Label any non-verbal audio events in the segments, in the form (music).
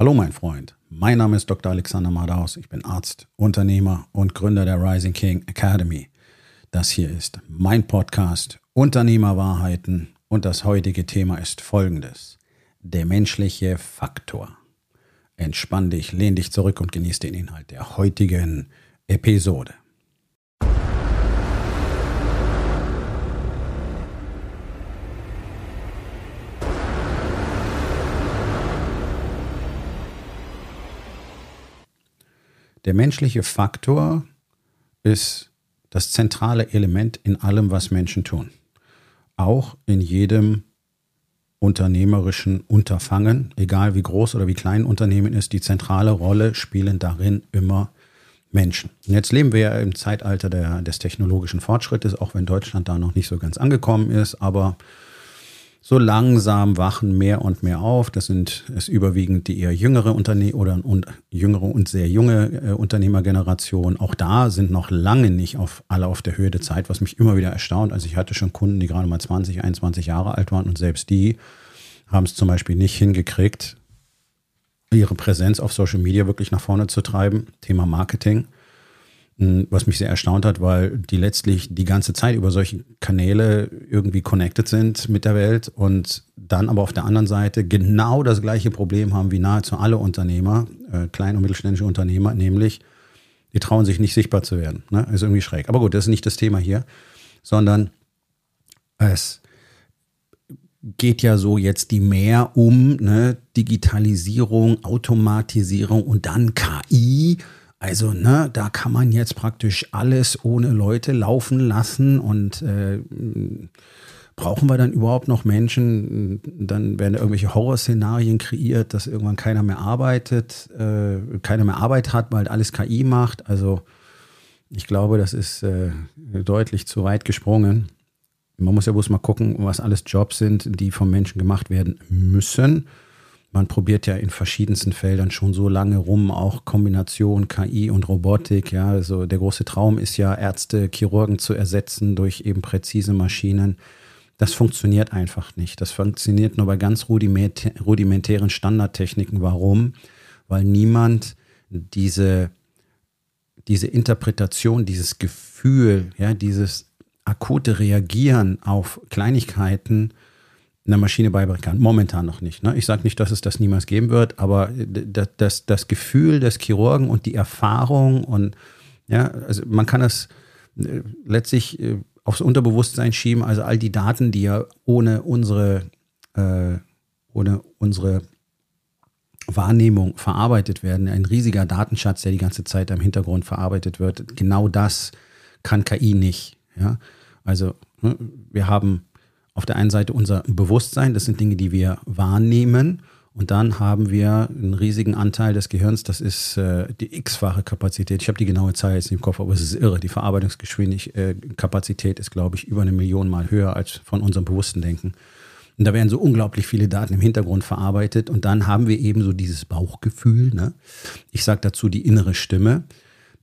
Hallo mein Freund, mein Name ist Dr. Alexander Madaus, ich bin Arzt, Unternehmer und Gründer der Rising King Academy. Das hier ist mein Podcast Unternehmerwahrheiten und das heutige Thema ist folgendes. Der menschliche Faktor. Entspann dich, lehn dich zurück und genieße den Inhalt der heutigen Episode. Der menschliche Faktor ist das zentrale Element in allem, was Menschen tun. Auch in jedem unternehmerischen Unterfangen, egal wie groß oder wie klein ein Unternehmen ist, die zentrale Rolle spielen darin immer Menschen. Und jetzt leben wir ja im Zeitalter der, des technologischen Fortschrittes, auch wenn Deutschland da noch nicht so ganz angekommen ist, aber so langsam wachen mehr und mehr auf. Das sind es überwiegend die eher jüngere Unternehmer oder und jüngere und sehr junge äh, Unternehmergeneration. Auch da sind noch lange nicht auf, alle auf der Höhe der Zeit, was mich immer wieder erstaunt. Also ich hatte schon Kunden, die gerade mal 20, 21 Jahre alt waren und selbst die haben es zum Beispiel nicht hingekriegt, ihre Präsenz auf Social Media wirklich nach vorne zu treiben. Thema Marketing was mich sehr erstaunt hat, weil die letztlich die ganze Zeit über solche Kanäle irgendwie connected sind mit der Welt und dann aber auf der anderen Seite genau das gleiche Problem haben wie nahezu alle Unternehmer, äh, kleine und mittelständische Unternehmer, nämlich die trauen sich nicht sichtbar zu werden. Ne? Ist irgendwie schräg. Aber gut, das ist nicht das Thema hier, sondern es geht ja so jetzt die mehr um ne? Digitalisierung, Automatisierung und dann KI also, ne, da kann man jetzt praktisch alles ohne Leute laufen lassen und äh, brauchen wir dann überhaupt noch Menschen? Dann werden irgendwelche Horrorszenarien kreiert, dass irgendwann keiner mehr arbeitet, äh, keiner mehr Arbeit hat, weil alles KI macht. Also, ich glaube, das ist äh, deutlich zu weit gesprungen. Man muss ja bloß mal gucken, was alles Jobs sind, die vom Menschen gemacht werden müssen man probiert ja in verschiedensten Feldern schon so lange rum, auch Kombination KI und Robotik. Ja, also der große Traum ist ja, Ärzte, Chirurgen zu ersetzen durch eben präzise Maschinen. Das funktioniert einfach nicht. Das funktioniert nur bei ganz rudimentären Standardtechniken. Warum? Weil niemand diese, diese Interpretation, dieses Gefühl, ja, dieses akute Reagieren auf Kleinigkeiten einer Maschine beibringen kann. Momentan noch nicht. Ne? Ich sage nicht, dass es das niemals geben wird, aber das, das, das Gefühl des Chirurgen und die Erfahrung und ja, also man kann das äh, letztlich äh, aufs Unterbewusstsein schieben, also all die Daten, die ja ohne unsere, äh, ohne unsere Wahrnehmung verarbeitet werden, ein riesiger Datenschatz, der die ganze Zeit im Hintergrund verarbeitet wird, genau das kann KI nicht. Ja? Also ne, wir haben auf der einen Seite unser Bewusstsein, das sind Dinge, die wir wahrnehmen. Und dann haben wir einen riesigen Anteil des Gehirns, das ist äh, die x-fache Kapazität. Ich habe die genaue Zahl jetzt im Kopf, aber es ist irre. Die Verarbeitungsgeschwindigkeit äh, ist, glaube ich, über eine Million Mal höher als von unserem bewussten Denken. Und da werden so unglaublich viele Daten im Hintergrund verarbeitet. Und dann haben wir eben so dieses Bauchgefühl. Ne? Ich sage dazu die innere Stimme,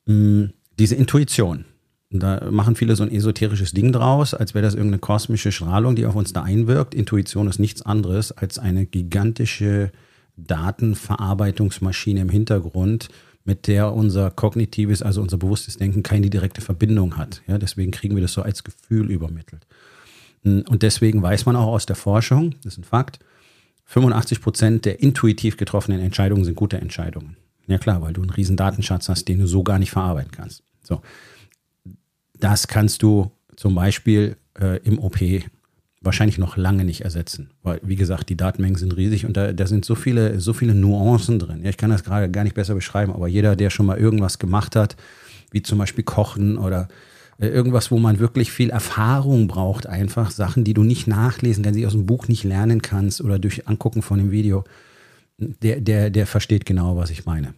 mh, hm, diese Intuition. Da machen viele so ein esoterisches Ding draus, als wäre das irgendeine kosmische Strahlung, die auf uns da einwirkt. Intuition ist nichts anderes als eine gigantische Datenverarbeitungsmaschine im Hintergrund, mit der unser kognitives, also unser bewusstes Denken keine direkte Verbindung hat. Ja, deswegen kriegen wir das so als Gefühl übermittelt. Und deswegen weiß man auch aus der Forschung, das ist ein Fakt, 85 Prozent der intuitiv getroffenen Entscheidungen sind gute Entscheidungen. Ja klar, weil du einen riesen Datenschatz hast, den du so gar nicht verarbeiten kannst. So. Das kannst du zum Beispiel äh, im OP wahrscheinlich noch lange nicht ersetzen. Weil, wie gesagt, die Datenmengen sind riesig und da, da sind so viele, so viele Nuancen drin. Ja, ich kann das gerade gar nicht besser beschreiben, aber jeder, der schon mal irgendwas gemacht hat, wie zum Beispiel Kochen oder äh, irgendwas, wo man wirklich viel Erfahrung braucht, einfach Sachen, die du nicht nachlesen kannst, die aus dem Buch nicht lernen kannst oder durch Angucken von dem Video, der, der, der versteht genau, was ich meine.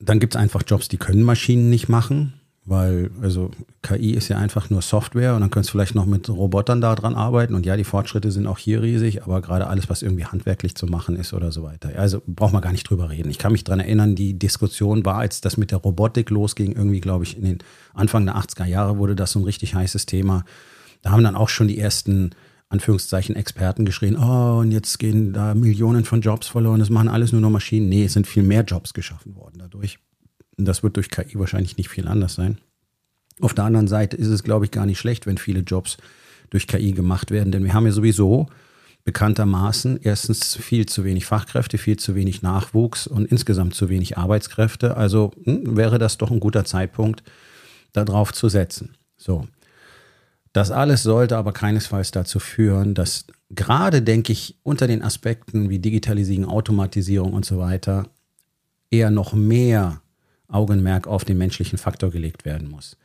Dann gibt es einfach Jobs, die können Maschinen nicht machen weil also KI ist ja einfach nur Software und dann könntest du vielleicht noch mit Robotern da dran arbeiten und ja, die Fortschritte sind auch hier riesig, aber gerade alles, was irgendwie handwerklich zu machen ist oder so weiter. Also braucht man gar nicht drüber reden. Ich kann mich daran erinnern, die Diskussion war, als das mit der Robotik losging, irgendwie glaube ich in den Anfang der 80er Jahre wurde das so ein richtig heißes Thema. Da haben dann auch schon die ersten Anführungszeichen Experten geschrien, oh, und jetzt gehen da Millionen von Jobs verloren, das machen alles nur noch Maschinen. Nee, es sind viel mehr Jobs geschaffen worden dadurch. Das wird durch KI wahrscheinlich nicht viel anders sein. Auf der anderen Seite ist es, glaube ich, gar nicht schlecht, wenn viele Jobs durch KI gemacht werden, denn wir haben ja sowieso bekanntermaßen erstens viel zu wenig Fachkräfte, viel zu wenig Nachwuchs und insgesamt zu wenig Arbeitskräfte. Also hm, wäre das doch ein guter Zeitpunkt, darauf zu setzen. So. Das alles sollte aber keinesfalls dazu führen, dass gerade, denke ich, unter den Aspekten wie Digitalisierung, Automatisierung und so weiter eher noch mehr Augenmerk auf den menschlichen Faktor gelegt werden muss.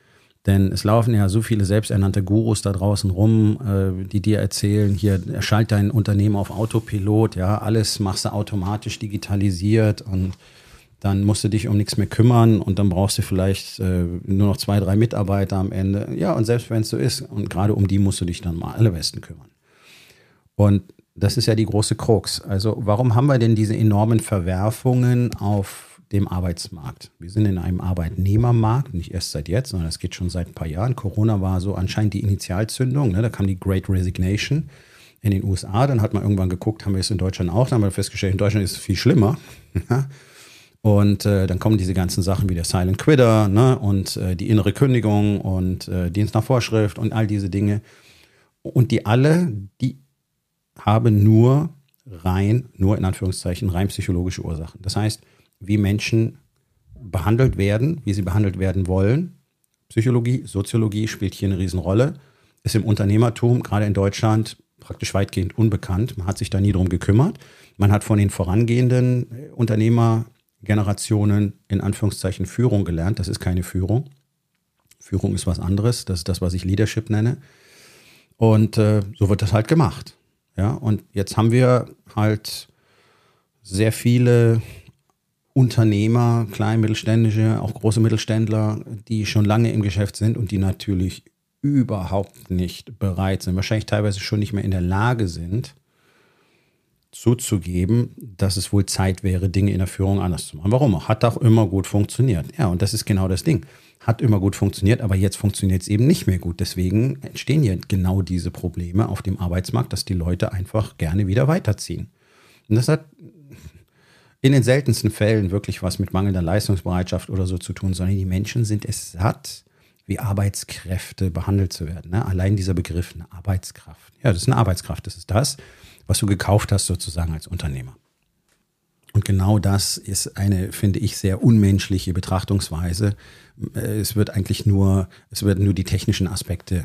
Denn es laufen ja so viele selbsternannte Gurus da draußen rum, äh, die dir erzählen, hier schalt dein Unternehmen auf Autopilot, ja, alles machst du automatisch digitalisiert und dann musst du dich um nichts mehr kümmern und dann brauchst du vielleicht äh, nur noch zwei, drei Mitarbeiter am Ende. Ja, und selbst wenn es so ist, und gerade um die musst du dich dann mal alle Westen kümmern. Und das ist ja die große Krux. Also warum haben wir denn diese enormen Verwerfungen auf dem Arbeitsmarkt? Wir sind in einem Arbeitnehmermarkt, nicht erst seit jetzt, sondern das geht schon seit ein paar Jahren. Corona war so anscheinend die Initialzündung. Ne? Da kam die Great Resignation in den USA. Dann hat man irgendwann geguckt, haben wir es in Deutschland auch. Dann haben wir festgestellt, in Deutschland ist es viel schlimmer. (laughs) Und äh, dann kommen diese ganzen Sachen wie der Silent Quitter ne? und äh, die innere Kündigung und äh, Dienst nach Vorschrift und all diese Dinge. Und die alle, die haben nur rein, nur in Anführungszeichen, rein psychologische Ursachen. Das heißt, wie Menschen behandelt werden, wie sie behandelt werden wollen. Psychologie, Soziologie spielt hier eine Riesenrolle. Ist im Unternehmertum, gerade in Deutschland, praktisch weitgehend unbekannt. Man hat sich da nie drum gekümmert. Man hat von den vorangehenden Unternehmer Generationen in Anführungszeichen Führung gelernt. Das ist keine Führung. Führung ist was anderes. Das ist das, was ich Leadership nenne. Und äh, so wird das halt gemacht. Ja, und jetzt haben wir halt sehr viele Unternehmer, kleine mittelständische, auch große Mittelständler, die schon lange im Geschäft sind und die natürlich überhaupt nicht bereit sind, wahrscheinlich teilweise schon nicht mehr in der Lage sind, zuzugeben, dass es wohl Zeit wäre, Dinge in der Führung anders zu machen. Warum? Hat auch immer gut funktioniert. Ja, und das ist genau das Ding. Hat immer gut funktioniert, aber jetzt funktioniert es eben nicht mehr gut. Deswegen entstehen ja genau diese Probleme auf dem Arbeitsmarkt, dass die Leute einfach gerne wieder weiterziehen. Und das hat in den seltensten Fällen wirklich was mit mangelnder Leistungsbereitschaft oder so zu tun, sondern die Menschen sind es satt, wie Arbeitskräfte behandelt zu werden. Ne? Allein dieser Begriff, eine Arbeitskraft. Ja, das ist eine Arbeitskraft, das ist das was du gekauft hast sozusagen als Unternehmer. Und genau das ist eine, finde ich, sehr unmenschliche Betrachtungsweise. Äh, es wird eigentlich nur, es werden nur die technischen Aspekte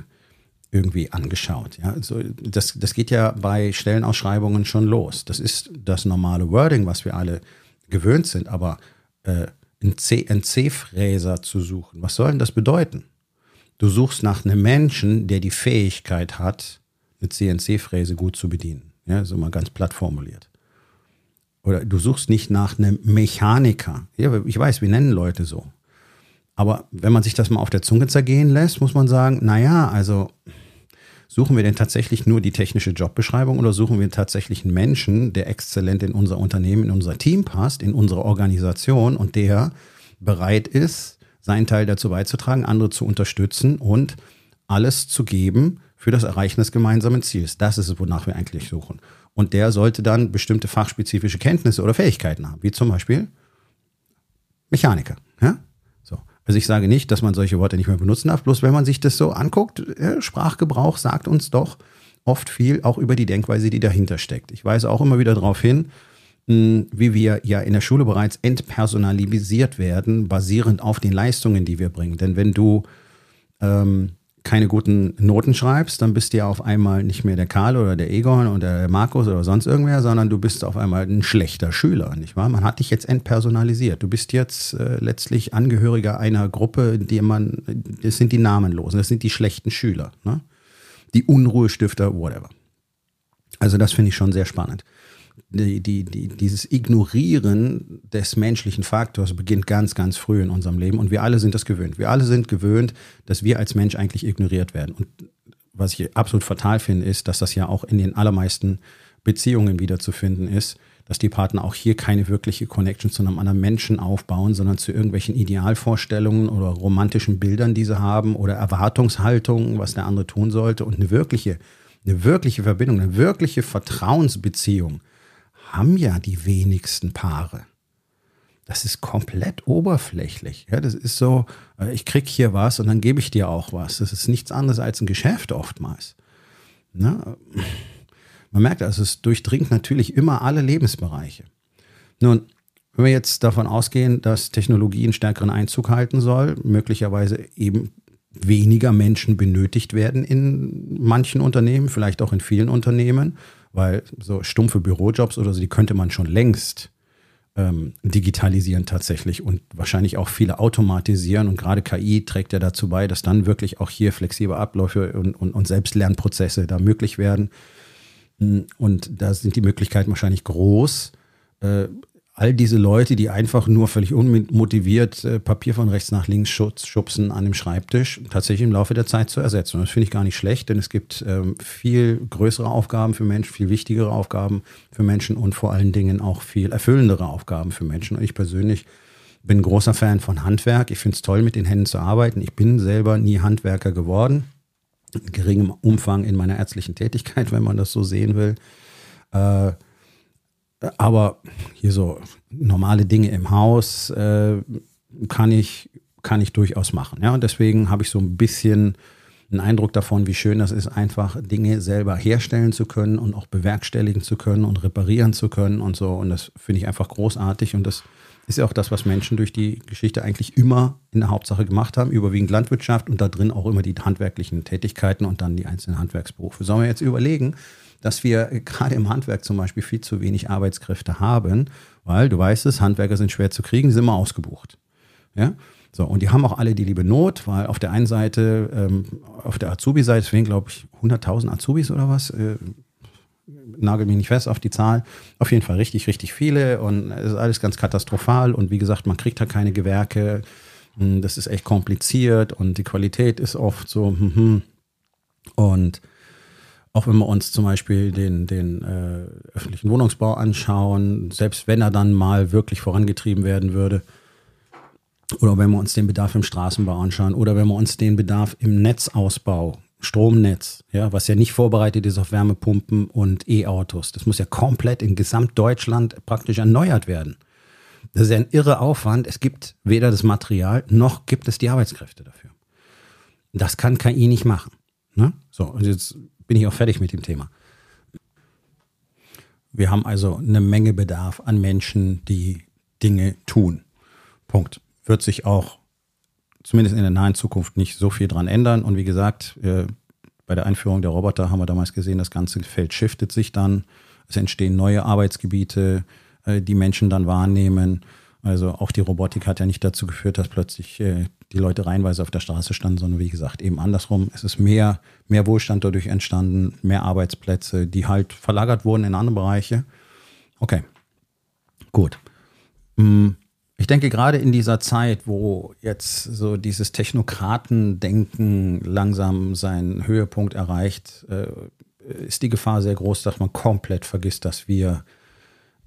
irgendwie angeschaut. Ja, also das, das geht ja bei Stellenausschreibungen schon los. Das ist das normale Wording, was wir alle gewöhnt sind. Aber äh, einen CNC-Fräser zu suchen, was soll denn das bedeuten? Du suchst nach einem Menschen, der die Fähigkeit hat, eine CNC-Fräse gut zu bedienen. Ja, so mal ganz platt formuliert. Oder du suchst nicht nach einem Mechaniker. Ja, ich weiß, wir nennen Leute so. Aber wenn man sich das mal auf der Zunge zergehen lässt, muss man sagen, naja, also suchen wir denn tatsächlich nur die technische Jobbeschreibung oder suchen wir tatsächlich einen Menschen, der exzellent in unser Unternehmen, in unser Team passt, in unsere Organisation und der bereit ist, seinen Teil dazu beizutragen, andere zu unterstützen und alles zu geben, für das Erreichen des gemeinsamen Ziels. Das ist es, wonach wir eigentlich suchen. Und der sollte dann bestimmte fachspezifische Kenntnisse oder Fähigkeiten haben, wie zum Beispiel Mechaniker. Ja? So. Also ich sage nicht, dass man solche Worte nicht mehr benutzen darf, bloß wenn man sich das so anguckt, äh, Sprachgebrauch sagt uns doch oft viel auch über die Denkweise, die dahinter steckt. Ich weise auch immer wieder darauf hin, wie wir ja in der Schule bereits entpersonalisiert werden, basierend auf den Leistungen, die wir bringen. Denn wenn du ähm, keine guten Noten schreibst, dann bist du ja auf einmal nicht mehr der Karl oder der Egon oder der Markus oder sonst irgendwer, sondern du bist auf einmal ein schlechter Schüler, nicht wahr? Man hat dich jetzt entpersonalisiert. Du bist jetzt äh, letztlich Angehöriger einer Gruppe, die man, das sind die Namenlosen, das sind die schlechten Schüler, ne? Die Unruhestifter, whatever. Also das finde ich schon sehr spannend die, die, die, dieses Ignorieren des menschlichen Faktors beginnt ganz, ganz früh in unserem Leben und wir alle sind das gewöhnt. Wir alle sind gewöhnt, dass wir als Mensch eigentlich ignoriert werden. Und was ich absolut fatal finde, ist, dass das ja auch in den allermeisten Beziehungen wiederzufinden ist, dass die Partner auch hier keine wirkliche Connection zu einem anderen Menschen aufbauen, sondern zu irgendwelchen Idealvorstellungen oder romantischen Bildern, die sie haben oder Erwartungshaltungen, was der andere tun sollte und eine wirkliche Eine wirkliche Verbindung, eine wirkliche Vertrauensbeziehung haben ja die wenigsten Paare. Das ist komplett oberflächlich. Ja, das ist so, äh, ich krieg hier was und dann gebe ich dir auch was. Das ist nichts anderes als ein Geschäft oftmals. Na, man merkt also, es durchdringt natürlich immer alle Lebensbereiche. Nun, wenn wir jetzt davon ausgehen, dass Technologie einen stärkeren Einzug halten soll, möglicherweise eben weniger Menschen benötigt werden in manchen Unternehmen, vielleicht auch in vielen Unternehmen, weil so stumpfe Bürojobs oder so, die könnte man schon längst ähm, digitalisieren tatsächlich und wahrscheinlich auch viele automatisieren. Und gerade KI trägt ja dazu bei, dass dann wirklich auch hier flexible Abläufe und, und, und Selbstlernprozesse da möglich werden. Und da sind die Möglichkeiten wahrscheinlich groß, äh, all diese Leute, die einfach nur völlig unmotiviert äh, Papier von rechts nach links schubsen an dem Schreibtisch, tatsächlich im Laufe der Zeit zu ersetzen. Und das finde ich gar nicht schlecht, denn es gibt ähm, viel größere Aufgaben für Menschen, viel wichtigere Aufgaben für Menschen und vor allen Dingen auch viel erfüllendere Aufgaben für Menschen. Und ich persönlich bin ein großer Fan von Handwerk. Ich finde es toll, mit den Händen zu arbeiten. Ich bin selber nie Handwerker geworden. In geringem Umfang in meiner ärztlichen Tätigkeit, wenn man das so sehen will. Äh, aber hier so normale Dinge im Haus äh, kann, ich, kann ich durchaus machen. Ja, und deswegen habe ich so ein bisschen einen Eindruck davon, wie schön das ist, einfach Dinge selber herstellen zu können und auch bewerkstelligen zu können und reparieren zu können und so. Und das finde ich einfach großartig. Und das ist ja auch das, was Menschen durch die Geschichte eigentlich immer in der Hauptsache gemacht haben, überwiegend Landwirtschaft und da drin auch immer die handwerklichen Tätigkeiten und dann die einzelnen Handwerksberufe. Sollen wir jetzt überlegen, dass wir gerade im Handwerk zum Beispiel viel zu wenig Arbeitskräfte haben, weil du weißt es, Handwerker sind schwer zu kriegen, sind immer ausgebucht. Ja? So, und die haben auch alle die liebe Not, weil auf der einen Seite, ähm, auf der Azubi-Seite fehlen, glaube ich, 100.000 Azubis oder was. Äh, nagel mich nicht fest auf die Zahl. Auf jeden Fall richtig, richtig viele und es ist alles ganz katastrophal. Und wie gesagt, man kriegt da keine Gewerke. Hm, das ist echt kompliziert und die Qualität ist oft so. Hm, hm. Und auch wenn wir uns zum Beispiel den, den äh, öffentlichen Wohnungsbau anschauen, selbst wenn er dann mal wirklich vorangetrieben werden würde, oder wenn wir uns den Bedarf im Straßenbau anschauen, oder wenn wir uns den Bedarf im Netzausbau, Stromnetz, ja, was ja nicht vorbereitet ist auf Wärmepumpen und E-Autos, das muss ja komplett in Gesamtdeutschland praktisch erneuert werden. Das ist ja ein irre Aufwand. Es gibt weder das Material noch gibt es die Arbeitskräfte dafür. Das kann KI nicht machen. Ne? So, und jetzt bin ich auch fertig mit dem Thema. Wir haben also eine Menge Bedarf an Menschen, die Dinge tun. Punkt. Wird sich auch zumindest in der nahen Zukunft nicht so viel dran ändern. Und wie gesagt, äh, bei der Einführung der Roboter haben wir damals gesehen, das ganze Feld shiftet sich dann. Es entstehen neue Arbeitsgebiete, äh, die Menschen dann wahrnehmen. Also auch die Robotik hat ja nicht dazu geführt, dass plötzlich äh, die Leute reihenweise auf der Straße standen, sondern wie gesagt eben andersrum. Es ist mehr, mehr Wohlstand dadurch entstanden, mehr Arbeitsplätze, die halt verlagert wurden in andere Bereiche. Okay, gut. Mm, ich denke gerade in dieser Zeit, wo jetzt so dieses Technokratendenken langsam seinen Höhepunkt erreicht, äh, ist die Gefahr sehr groß, dass man komplett vergisst, dass wir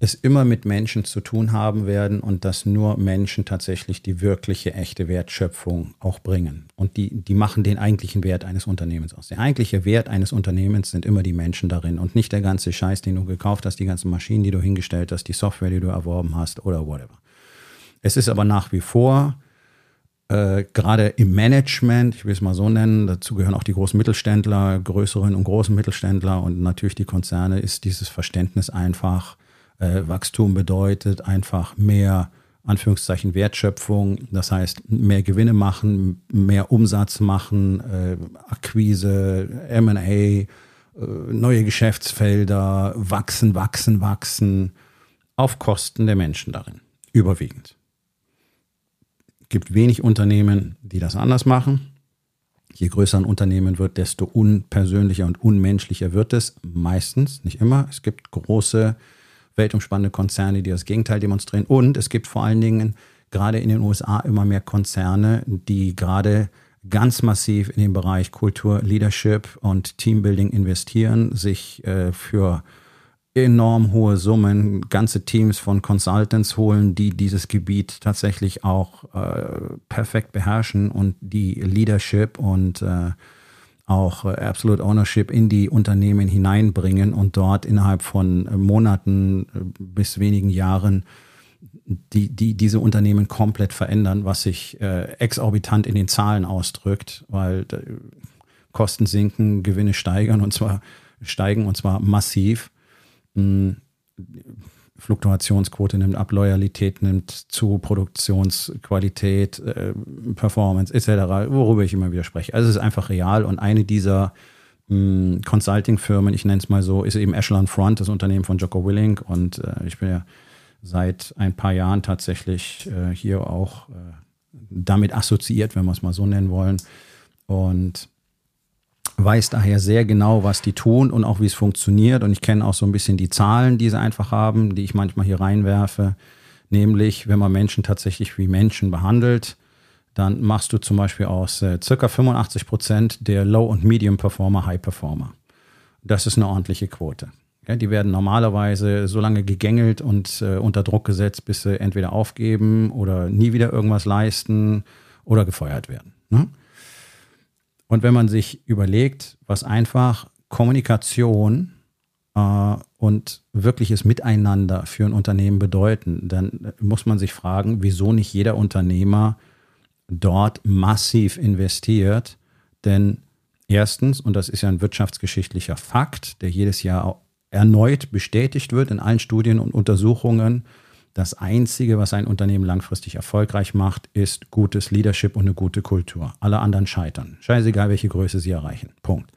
es immer mit Menschen zu tun haben werden und dass nur Menschen tatsächlich die wirkliche, echte Wertschöpfung auch bringen. Und die, die machen den eigentlichen Wert eines Unternehmens aus. Der eigentliche Wert eines Unternehmens sind immer die Menschen darin und nicht der ganze Scheiß, den du gekauft hast, die ganzen Maschinen, die du hingestellt hast, die Software, die du erworben hast oder whatever. Es ist aber nach wie vor äh, gerade im Management, ich will es mal so nennen, dazu gehören auch die großen Mittelständler, größeren und großen Mittelständler und natürlich die Konzerne, ist dieses Verständnis einfach, äh, Wachstum bedeutet einfach mehr Anführungszeichen Wertschöpfung, das heißt mehr Gewinne machen, mehr Umsatz machen, äh, Akquise, MA, äh, neue Geschäftsfelder, wachsen, wachsen, wachsen, auf Kosten der Menschen darin, überwiegend. Es gibt wenig Unternehmen, die das anders machen. Je größer ein Unternehmen wird, desto unpersönlicher und unmenschlicher wird es. Meistens, nicht immer. Es gibt große weltumspannende Konzerne, die das Gegenteil demonstrieren. Und es gibt vor allen Dingen gerade in den USA immer mehr Konzerne, die gerade ganz massiv in den Bereich Kultur, Leadership und Teambuilding investieren, sich äh, für enorm hohe Summen ganze Teams von Consultants holen, die dieses Gebiet tatsächlich auch äh, perfekt beherrschen und die Leadership und äh, auch äh, Absolute Ownership in die Unternehmen hineinbringen und dort innerhalb von äh, Monaten äh, bis wenigen Jahren die, die diese Unternehmen komplett verändern, was sich äh, exorbitant in den Zahlen ausdrückt, weil äh, Kosten sinken, Gewinne steigern und zwar steigen und zwar massiv. Fluktuationsquote nimmt ab, Loyalität nimmt zu, Produktionsqualität, äh, Performance etc., worüber ich immer wieder spreche. Also es ist einfach real und eine dieser hm, Consulting-Firmen, ich nenne es mal so, ist eben Echelon Front, das Unternehmen von Jocko Willing und äh, ich bin ja seit ein paar Jahren tatsächlich äh, hier auch äh, damit assoziiert, wenn wir es mal so nennen wollen. Und weiß daher sehr genau, was die tun und auch wie es funktioniert. Und ich kenne auch so ein bisschen die Zahlen, die sie einfach haben, die ich manchmal hier reinwerfe. Nämlich, wenn man Menschen tatsächlich wie Menschen behandelt, dann machst du zum Beispiel aus äh, circa 85 Prozent der Low- und Medium-Performer High-Performer. Das ist eine ordentliche Quote. Ja, die werden normalerweise so lange gegängelt und äh, unter Druck gesetzt, bis sie entweder aufgeben oder nie wieder irgendwas leisten oder gefeuert werden. Ne? Und wenn man sich überlegt, was einfach Kommunikation äh, und wirkliches Miteinander für ein Unternehmen bedeuten, dann muss man sich fragen, wieso nicht jeder Unternehmer dort massiv investiert. Denn erstens, und das ist ja ein wirtschaftsgeschichtlicher Fakt, der jedes Jahr erneut bestätigt wird in allen Studien und Untersuchungen, das Einzige, was ein Unternehmen langfristig erfolgreich macht, ist gutes Leadership und eine gute Kultur. Alle anderen scheitern. Scheißegal, welche Größe sie erreichen. Punkt.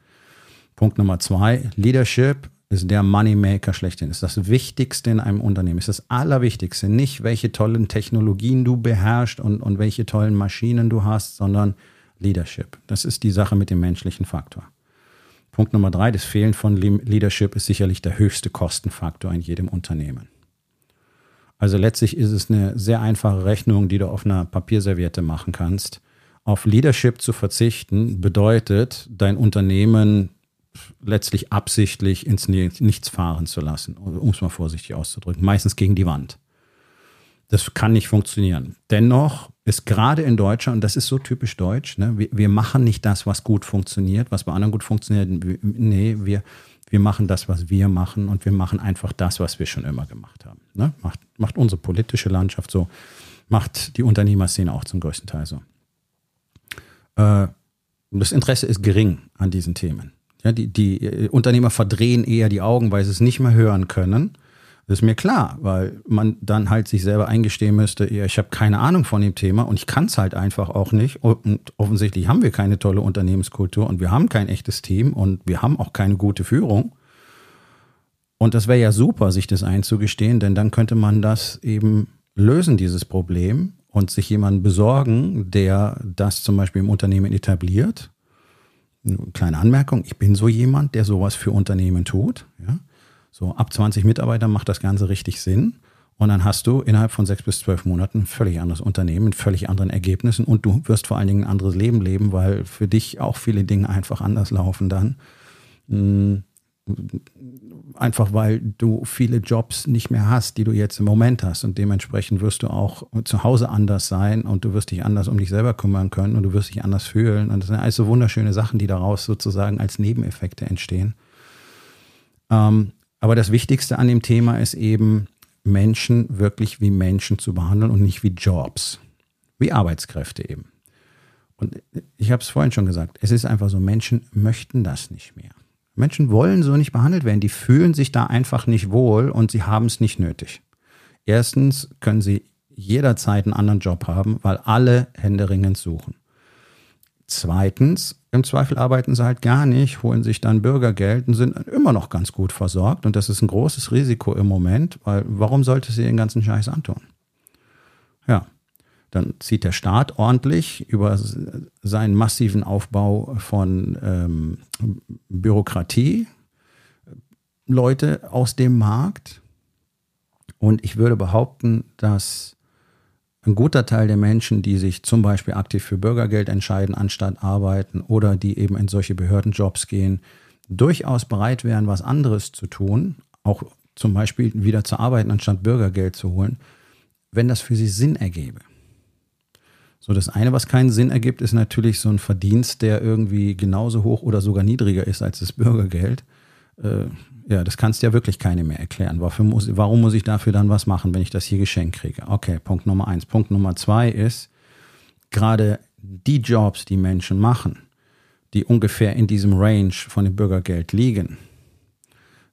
Punkt Nummer zwei, Leadership ist der Moneymaker schlechthin. Ist das Wichtigste in einem Unternehmen. Ist das Allerwichtigste. Nicht, welche tollen Technologien du beherrschst und, und welche tollen Maschinen du hast, sondern Leadership. Das ist die Sache mit dem menschlichen Faktor. Punkt Nummer drei, das Fehlen von Leadership ist sicherlich der höchste Kostenfaktor in jedem Unternehmen. Also letztlich ist es eine sehr einfache Rechnung, die du auf einer Papierserviette machen kannst. Auf Leadership zu verzichten bedeutet, dein Unternehmen letztlich absichtlich ins Nichts fahren zu lassen, um es mal vorsichtig auszudrücken, meistens gegen die Wand. Das kann nicht funktionieren. Dennoch ist gerade in Deutschland, und das ist so typisch deutsch, ne, wir, wir, machen nicht das, was gut funktioniert, was bei anderen gut funktioniert. Nee, wir, wir machen das, was wir machen und wir machen einfach das, was wir schon immer gemacht haben. Ne? Macht, macht unsere politische Landschaft so, macht die Unternehmerszene auch zum größten Teil so. Äh, das Interesse ist gering an diesen Themen. Ja, die, die äh, Unternehmer verdrehen eher die Augen, weil sie es nicht mehr hören können das ist mir klar, weil man dann halt sich selber eingestehen müsste, ja, ich habe keine Ahnung von dem Thema und ich kann es halt einfach auch nicht. Und offensichtlich haben wir keine tolle Unternehmenskultur und wir haben kein echtes Team und wir haben auch keine gute Führung. Und das wäre ja super, sich das einzugestehen, denn dann könnte man das eben lösen, dieses Problem, und sich jemanden besorgen, der das zum Beispiel im Unternehmen etabliert. Eine kleine Anmerkung, ich bin so jemand, der sowas für Unternehmen tut. Ja? So ab 20 Mitarbeitern macht das Ganze richtig Sinn. Und dann hast du innerhalb von sechs bis zwölf Monaten ein völlig anderes Unternehmen mit völlig anderen Ergebnissen und du wirst vor allen Dingen ein anderes Leben leben, weil für dich auch viele Dinge einfach anders laufen dann. Hm, einfach weil du viele Jobs nicht mehr hast, die du jetzt im Moment hast. Und dementsprechend wirst du auch zu Hause anders sein und du wirst dich anders um dich selber kümmern können und du wirst dich anders fühlen. Und das sind alles so wunderschöne Sachen, die daraus sozusagen als Nebeneffekte entstehen. Ähm, aber das Wichtigste an dem Thema ist eben, Menschen wirklich wie Menschen zu behandeln und nicht wie Jobs, wie Arbeitskräfte eben. Und ich habe es vorhin schon gesagt, es ist einfach so, Menschen möchten das nicht mehr. Menschen wollen so nicht behandelt werden, die fühlen sich da einfach nicht wohl und sie haben es nicht nötig. Erstens können sie jederzeit einen anderen Job haben, weil alle händeringend suchen. Zweitens, im Zweifel arbeiten sie halt gar nicht, holen sich dann Bürgergeld und sind immer noch ganz gut versorgt. Und das ist ein großes Risiko im Moment, weil warum sollte sie den ganzen Scheiß antun? Ja, dann zieht der Staat ordentlich über seinen massiven Aufbau von ähm, Bürokratie Leute aus dem Markt. Und ich würde behaupten, dass ein guter Teil der Menschen, die sich zum Beispiel aktiv für Bürgergeld entscheiden, anstatt arbeiten oder die eben in solche Behördenjobs gehen, durchaus bereit wären, was anderes zu tun, auch zum Beispiel wieder zu arbeiten, anstatt Bürgergeld zu holen, wenn das für sie Sinn ergebe. So, das eine, was keinen Sinn ergibt, ist natürlich so ein Verdienst, der irgendwie genauso hoch oder sogar niedriger ist als das Bürgergeld. Äh, ja, das kannst ja wirklich keine mehr erklären. Warum muss, warum muss ich dafür dann was machen, wenn ich das hier geschenkt kriege? Okay, Punkt Nummer eins. Punkt Nummer zwei ist, gerade die Jobs, die Menschen machen, die ungefähr in diesem Range von dem Bürgergeld liegen,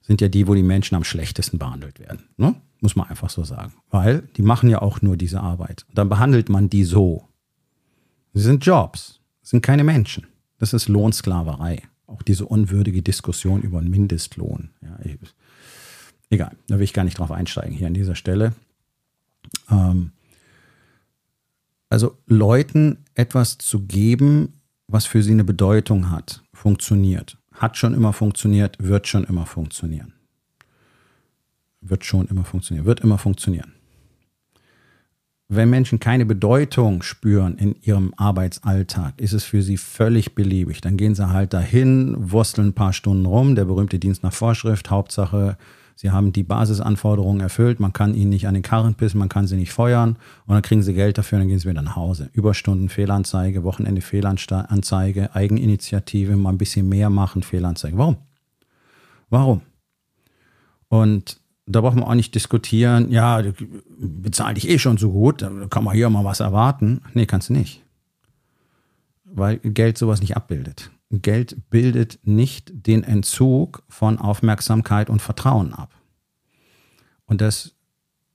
sind ja die, wo die Menschen am schlechtesten behandelt werden. Ne? Muss man einfach so sagen. Weil die machen ja auch nur diese Arbeit. Und dann behandelt man die so. Sie sind Jobs, sind keine Menschen. Das ist Lohnsklaverei. Auch diese unwürdige Diskussion über einen Mindestlohn. Ja, ich, egal, da will ich gar nicht drauf einsteigen hier an dieser Stelle. Ähm, also Leuten etwas zu geben, was für sie eine Bedeutung hat, funktioniert. Hat schon immer funktioniert, wird schon immer funktionieren. Wird schon immer funktionieren, wird immer funktionieren. Wenn Menschen keine Bedeutung spüren in ihrem Arbeitsalltag, ist es für sie völlig beliebig. Dann gehen sie halt dahin, wursteln ein paar Stunden rum, der berühmte Dienst nach Vorschrift, Hauptsache Sie haben die Basisanforderungen erfüllt, man kann ihnen nicht an den Karren pissen, man kann sie nicht feuern und dann kriegen sie Geld dafür und dann gehen sie wieder nach Hause. Überstunden, Fehlanzeige, Wochenende Fehlanzeige, Eigeninitiative, mal ein bisschen mehr machen, Fehlanzeige. Warum? Warum? Und da braucht man auch nicht diskutieren, ja, bezahle dich eh schon so gut, da kann man hier mal was erwarten. Nee, kannst du nicht. Weil Geld sowas nicht abbildet. Geld bildet nicht den Entzug von Aufmerksamkeit und Vertrauen ab. Und das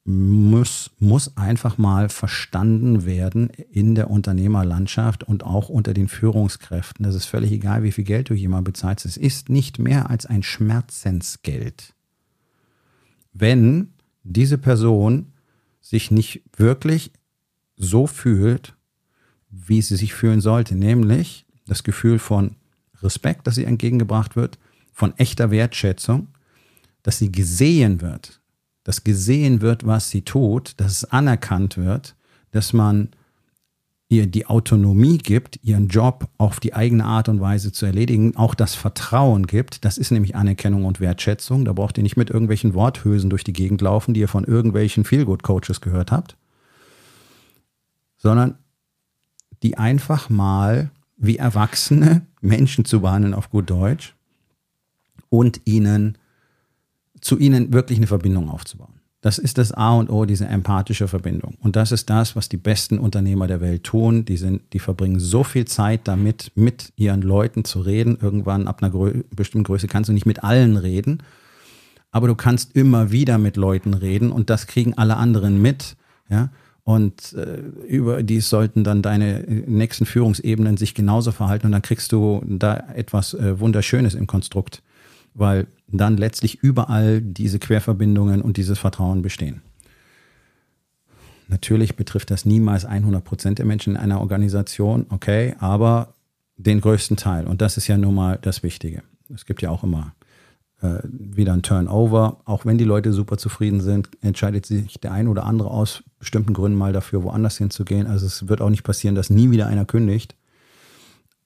muss, muss einfach mal verstanden werden in der Unternehmerlandschaft und auch unter den Führungskräften. Das ist völlig egal, wie viel Geld du jemand bezahlst. Es ist nicht mehr als ein Schmerzensgeld. Wenn diese Person sich nicht wirklich so fühlt, wie sie sich fühlen sollte, nämlich das Gefühl von Respekt, das ihr entgegengebracht wird, von echter Wertschätzung, dass sie gesehen wird, dass gesehen wird, was sie tut, dass es anerkannt wird, dass man ihr die Autonomie gibt, ihren Job auf die eigene Art und Weise zu erledigen, auch das Vertrauen gibt. Das ist nämlich Anerkennung und Wertschätzung. Da braucht ihr nicht mit irgendwelchen Worthülsen durch die Gegend laufen, die ihr von irgendwelchen Feelgood-Coaches gehört habt, sondern die einfach mal wie Erwachsene Menschen zu behandeln auf gut Deutsch und ihnen zu ihnen wirklich eine Verbindung aufzubauen. Das ist das A und O, diese empathische Verbindung. Und das ist das, was die besten Unternehmer der Welt tun. Die sind, die verbringen so viel Zeit damit, mit ihren Leuten zu reden. Irgendwann ab einer Grö bestimmten Größe kannst du nicht mit allen reden, aber du kannst immer wieder mit Leuten reden und das kriegen alle anderen mit. Ja, und äh, über dies sollten dann deine nächsten Führungsebenen sich genauso verhalten und dann kriegst du da etwas äh, Wunderschönes im Konstrukt, weil dann letztlich überall diese Querverbindungen und dieses Vertrauen bestehen. Natürlich betrifft das niemals 100 Prozent der Menschen in einer Organisation, okay, aber den größten Teil. Und das ist ja nun mal das Wichtige. Es gibt ja auch immer äh, wieder ein Turnover. Auch wenn die Leute super zufrieden sind, entscheidet sich der ein oder andere aus bestimmten Gründen mal dafür, woanders hinzugehen. Also es wird auch nicht passieren, dass nie wieder einer kündigt.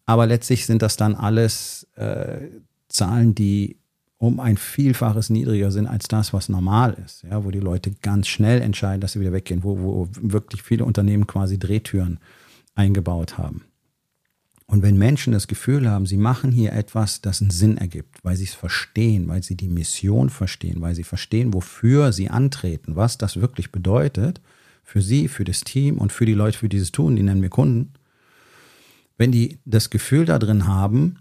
Aber letztlich sind das dann alles äh, Zahlen, die um ein Vielfaches niedriger sind als das, was normal ist. Ja, wo die Leute ganz schnell entscheiden, dass sie wieder weggehen, wo, wo wirklich viele Unternehmen quasi Drehtüren eingebaut haben. Und wenn Menschen das Gefühl haben, sie machen hier etwas, das einen Sinn ergibt, weil sie es verstehen, weil sie die Mission verstehen, weil sie verstehen, wofür sie antreten, was das wirklich bedeutet, für sie, für das Team und für die Leute, für dieses Tun, die nennen wir Kunden, wenn die das Gefühl da drin haben,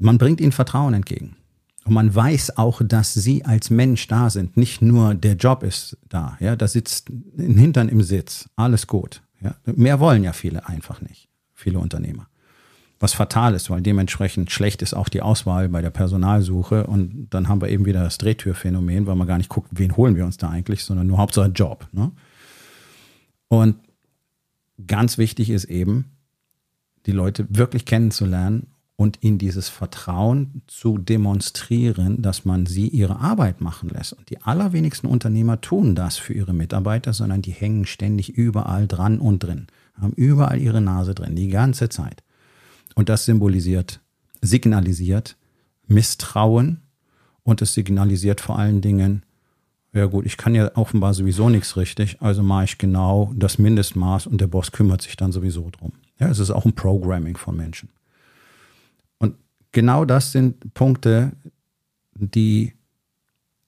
man bringt ihnen Vertrauen entgegen. Und man weiß auch, dass sie als Mensch da sind. Nicht nur der Job ist da. Ja, da sitzt ein Hintern im Sitz. Alles gut. Ja, mehr wollen ja viele einfach nicht, viele Unternehmer. Was fatal ist, weil dementsprechend schlecht ist auch die Auswahl bei der Personalsuche und dann haben wir eben wieder das Drehtürphänomen, weil man gar nicht guckt, wen holen wir uns da eigentlich, sondern nur Hauptsache Job. Ne? Und ganz wichtig ist eben, die Leute wirklich kennenzulernen und ihnen dieses Vertrauen zu demonstrieren, dass man sie ihre Arbeit machen lässt. Und die allerwenigsten Unternehmer tun das für ihre Mitarbeiter, sondern die hängen ständig überall dran und drin, haben überall ihre Nase drin, die ganze Zeit. Und das symbolisiert, signalisiert Misstrauen und es signalisiert vor allen Dingen ja gut, ich kann ja offenbar sowieso nichts richtig, also mache ich genau das Mindestmaß und der Boss kümmert sich dann sowieso drum. Ja, es ist auch ein Programming von Menschen. Genau das sind Punkte, die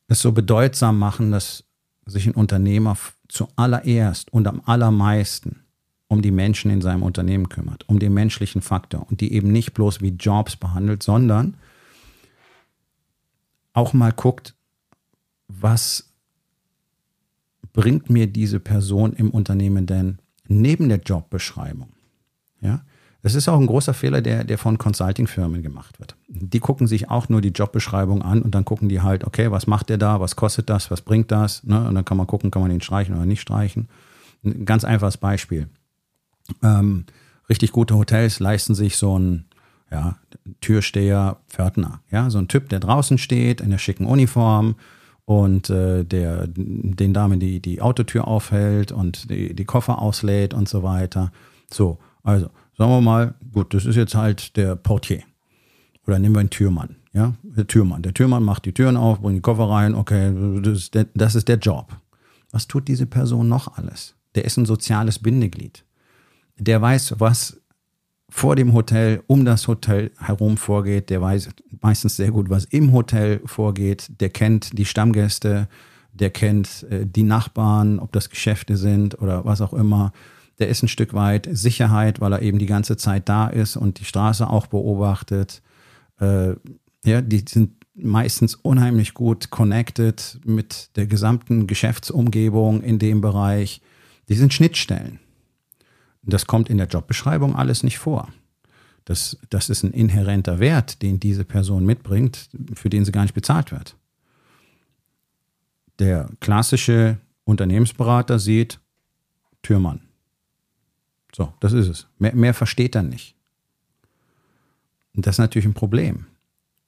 es so bedeutsam machen, dass sich ein Unternehmer zuallererst und am allermeisten um die Menschen in seinem Unternehmen kümmert, um den menschlichen Faktor und die eben nicht bloß wie Jobs behandelt, sondern auch mal guckt, was bringt mir diese Person im Unternehmen denn neben der Jobbeschreibung? Ja, das ist auch ein großer Fehler, der, der von Consulting-Firmen gemacht wird. Die gucken sich auch nur die Jobbeschreibung an und dann gucken die halt, okay, was macht der da, was kostet das, was bringt das? Ne? Und dann kann man gucken, kann man den streichen oder nicht streichen. Ein ganz einfaches Beispiel. Ähm, richtig gute Hotels leisten sich so ein ja, Türsteher, Pförtner. Ja, so ein Typ, der draußen steht in der schicken Uniform und äh, der den Damen die, die Autotür aufhält und die, die Koffer auslädt und so weiter. So, also sagen wir mal, gut, das ist jetzt halt der Portier. Oder nehmen wir einen Türmann. Ja, der Türmann. Der Türmann macht die Türen auf, bringt die Koffer rein. Okay, das ist, der, das ist der Job. Was tut diese Person noch alles? Der ist ein soziales Bindeglied. Der weiß, was vor dem Hotel, um das Hotel herum vorgeht. Der weiß meistens sehr gut, was im Hotel vorgeht. Der kennt die Stammgäste, der kennt äh, die Nachbarn, ob das Geschäfte sind oder was auch immer der ist ein Stück weit Sicherheit, weil er eben die ganze Zeit da ist und die Straße auch beobachtet. Äh, ja, die sind meistens unheimlich gut connected mit der gesamten Geschäftsumgebung in dem Bereich. Die sind Schnittstellen. Das kommt in der Jobbeschreibung alles nicht vor. Das, das ist ein inhärenter Wert, den diese Person mitbringt, für den sie gar nicht bezahlt wird. Der klassische Unternehmensberater sieht Türmann. So, das ist es. Mehr, mehr versteht er nicht. Und das ist natürlich ein Problem.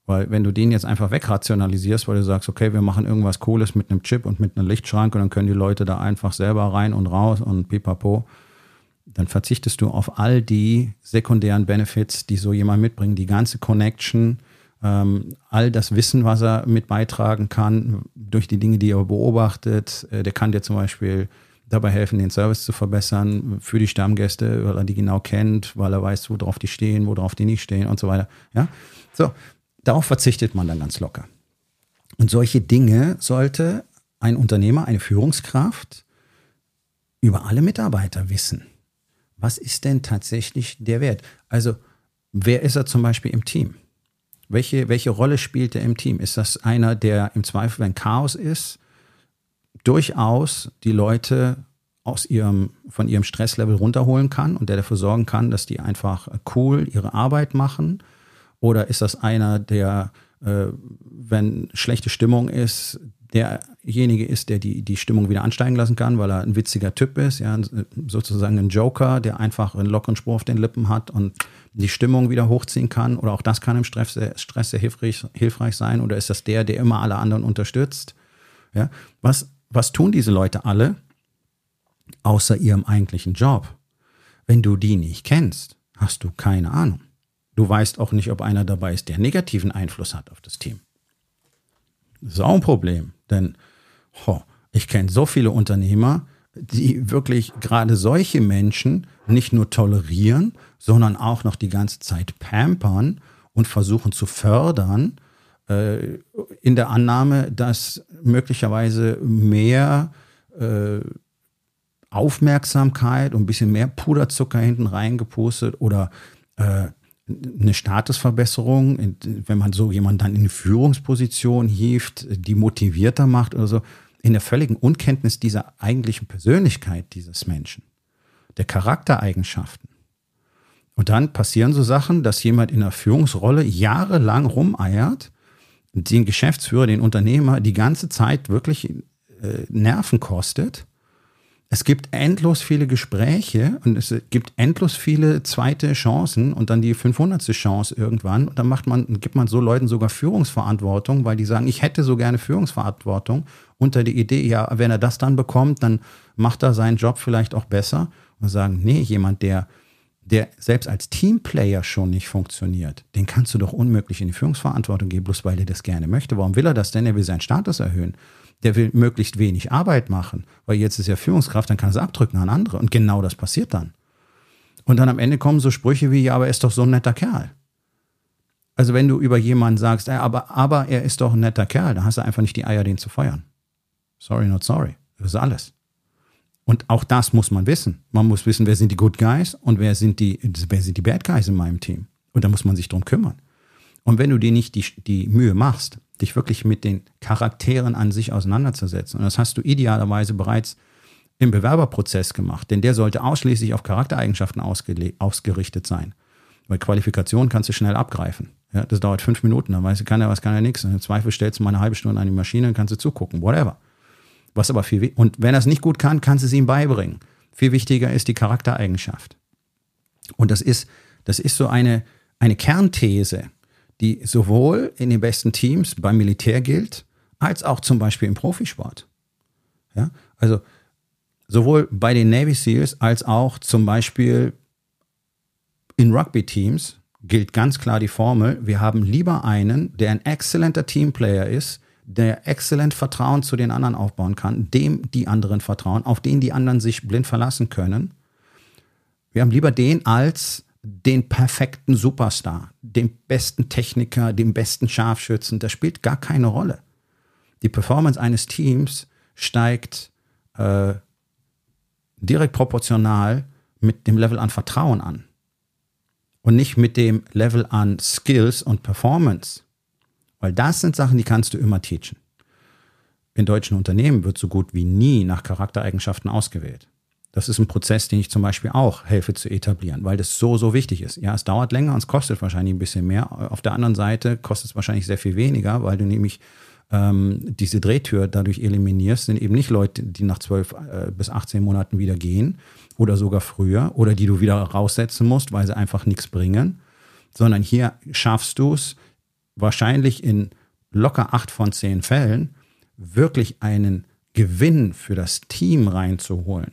Weil wenn du den jetzt einfach wegrationalisierst, weil du sagst, okay, wir machen irgendwas Cooles mit einem Chip und mit einem Lichtschrank und dann können die Leute da einfach selber rein und raus und pipapo, dann verzichtest du auf all die sekundären Benefits, die so jemand mitbringt, die ganze Connection, ähm, all das Wissen, was er mit beitragen kann durch die Dinge, die er beobachtet. Äh, der kann dir zum Beispiel dabei helfen, den Service zu verbessern für die Stammgäste, weil er die genau kennt, weil er weiß, worauf die stehen, worauf die nicht stehen und so weiter. Ja, so darauf verzichtet man dann ganz locker. Und solche Dinge sollte ein Unternehmer, eine Führungskraft über alle Mitarbeiter wissen. Was ist denn tatsächlich der Wert? Also, wer ist er zum Beispiel im Team? Welche, welche Rolle spielt er im Team? Ist das einer, der im Zweifel, wenn Chaos ist, durchaus die Leute aus ihrem, von ihrem Stresslevel runterholen kann und der dafür sorgen kann, dass die einfach cool ihre Arbeit machen? Oder ist das einer, der, äh, wenn schlechte Stimmung ist, derjenige ist, der die, die Stimmung wieder ansteigen lassen kann, weil er ein witziger Typ ist, ja, sozusagen ein Joker, der einfach einen lockeren Spruch auf den Lippen hat und die Stimmung wieder hochziehen kann. Oder auch das kann im Stress sehr, Stress sehr hilfreich, hilfreich sein. Oder ist das der, der immer alle anderen unterstützt? Ja, was was tun diese Leute alle außer ihrem eigentlichen Job? Wenn du die nicht kennst, hast du keine Ahnung. Du weißt auch nicht, ob einer dabei ist, der negativen Einfluss hat auf das Team. Das ist auch ein Problem, denn oh, ich kenne so viele Unternehmer, die wirklich gerade solche Menschen nicht nur tolerieren, sondern auch noch die ganze Zeit pampern und versuchen zu fördern, äh, in der Annahme, dass möglicherweise mehr äh, Aufmerksamkeit und ein bisschen mehr Puderzucker hinten reingepustet oder äh, eine Statusverbesserung, wenn man so jemanden dann in eine Führungsposition hieft, die motivierter macht oder so, in der völligen Unkenntnis dieser eigentlichen Persönlichkeit dieses Menschen, der Charaktereigenschaften. Und dann passieren so Sachen, dass jemand in einer Führungsrolle jahrelang rumeiert den Geschäftsführer, den Unternehmer die ganze Zeit wirklich äh, Nerven kostet. Es gibt endlos viele Gespräche und es gibt endlos viele zweite Chancen und dann die 500. Chance irgendwann. Und dann macht man, gibt man so Leuten sogar Führungsverantwortung, weil die sagen, ich hätte so gerne Führungsverantwortung unter der Idee, ja, wenn er das dann bekommt, dann macht er seinen Job vielleicht auch besser. Und sagen, nee, jemand, der der selbst als Teamplayer schon nicht funktioniert, den kannst du doch unmöglich in die Führungsverantwortung geben, bloß weil er das gerne möchte. Warum will er das denn? Er will seinen Status erhöhen. Der will möglichst wenig Arbeit machen, weil jetzt ist er Führungskraft, dann kann er es abdrücken an andere. Und genau das passiert dann. Und dann am Ende kommen so Sprüche wie, ja, aber er ist doch so ein netter Kerl. Also wenn du über jemanden sagst, ja, aber, aber er ist doch ein netter Kerl, dann hast du einfach nicht die Eier, den zu feuern. Sorry, not sorry. Das ist alles. Und auch das muss man wissen. Man muss wissen, wer sind die Good Guys und wer sind die, wer sind die Bad Guys in meinem Team. Und da muss man sich drum kümmern. Und wenn du dir nicht die, die Mühe machst, dich wirklich mit den Charakteren an sich auseinanderzusetzen, und das hast du idealerweise bereits im Bewerberprozess gemacht, denn der sollte ausschließlich auf Charaktereigenschaften ausgerichtet sein. Weil Qualifikation kannst du schnell abgreifen. Ja, das dauert fünf Minuten, dann weißt du, kann er was, kann er nichts. Im Zweifel stellst du mal eine halbe Stunde an die Maschine und kannst du zugucken, whatever. Was aber viel, und wenn er es nicht gut kann, kannst du es ihm beibringen. Viel wichtiger ist die Charaktereigenschaft. Und das ist, das ist so eine, eine Kernthese, die sowohl in den besten Teams beim Militär gilt, als auch zum Beispiel im Profisport. Ja, also sowohl bei den Navy SEALs als auch zum Beispiel in Rugby-Teams gilt ganz klar die Formel, wir haben lieber einen, der ein exzellenter Teamplayer ist, der exzellent Vertrauen zu den anderen aufbauen kann, dem die anderen vertrauen, auf den die anderen sich blind verlassen können. Wir haben lieber den als den perfekten Superstar, den besten Techniker, den besten Scharfschützen. Das spielt gar keine Rolle. Die Performance eines Teams steigt äh, direkt proportional mit dem Level an Vertrauen an und nicht mit dem Level an Skills und Performance. Weil das sind Sachen, die kannst du immer teachen. In deutschen Unternehmen wird so gut wie nie nach Charaktereigenschaften ausgewählt. Das ist ein Prozess, den ich zum Beispiel auch helfe zu etablieren, weil das so, so wichtig ist. Ja, es dauert länger und es kostet wahrscheinlich ein bisschen mehr. Auf der anderen Seite kostet es wahrscheinlich sehr viel weniger, weil du nämlich ähm, diese Drehtür dadurch eliminierst, sind eben nicht Leute, die nach 12 äh, bis 18 Monaten wieder gehen oder sogar früher oder die du wieder raussetzen musst, weil sie einfach nichts bringen, sondern hier schaffst du es wahrscheinlich in locker acht von zehn Fällen wirklich einen Gewinn für das Team reinzuholen.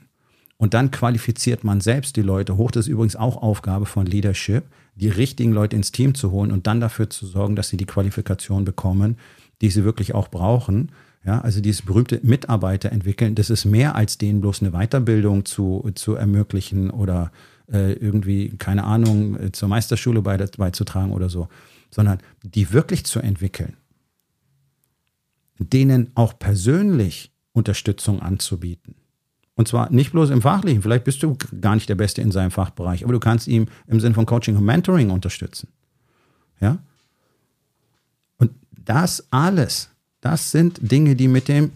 Und dann qualifiziert man selbst die Leute hoch. Das ist übrigens auch Aufgabe von Leadership, die richtigen Leute ins Team zu holen und dann dafür zu sorgen, dass sie die Qualifikation bekommen, die sie wirklich auch brauchen. Ja, also dieses berühmte Mitarbeiter entwickeln, das ist mehr als denen bloß eine Weiterbildung zu, zu ermöglichen oder äh, irgendwie, keine Ahnung, äh, zur Meisterschule beizutragen oder so, sondern die wirklich zu entwickeln, denen auch persönlich Unterstützung anzubieten. Und zwar nicht bloß im Fachlichen, vielleicht bist du gar nicht der Beste in seinem Fachbereich, aber du kannst ihm im Sinn von Coaching und Mentoring unterstützen. Ja? Das alles, das sind Dinge, die mit dem,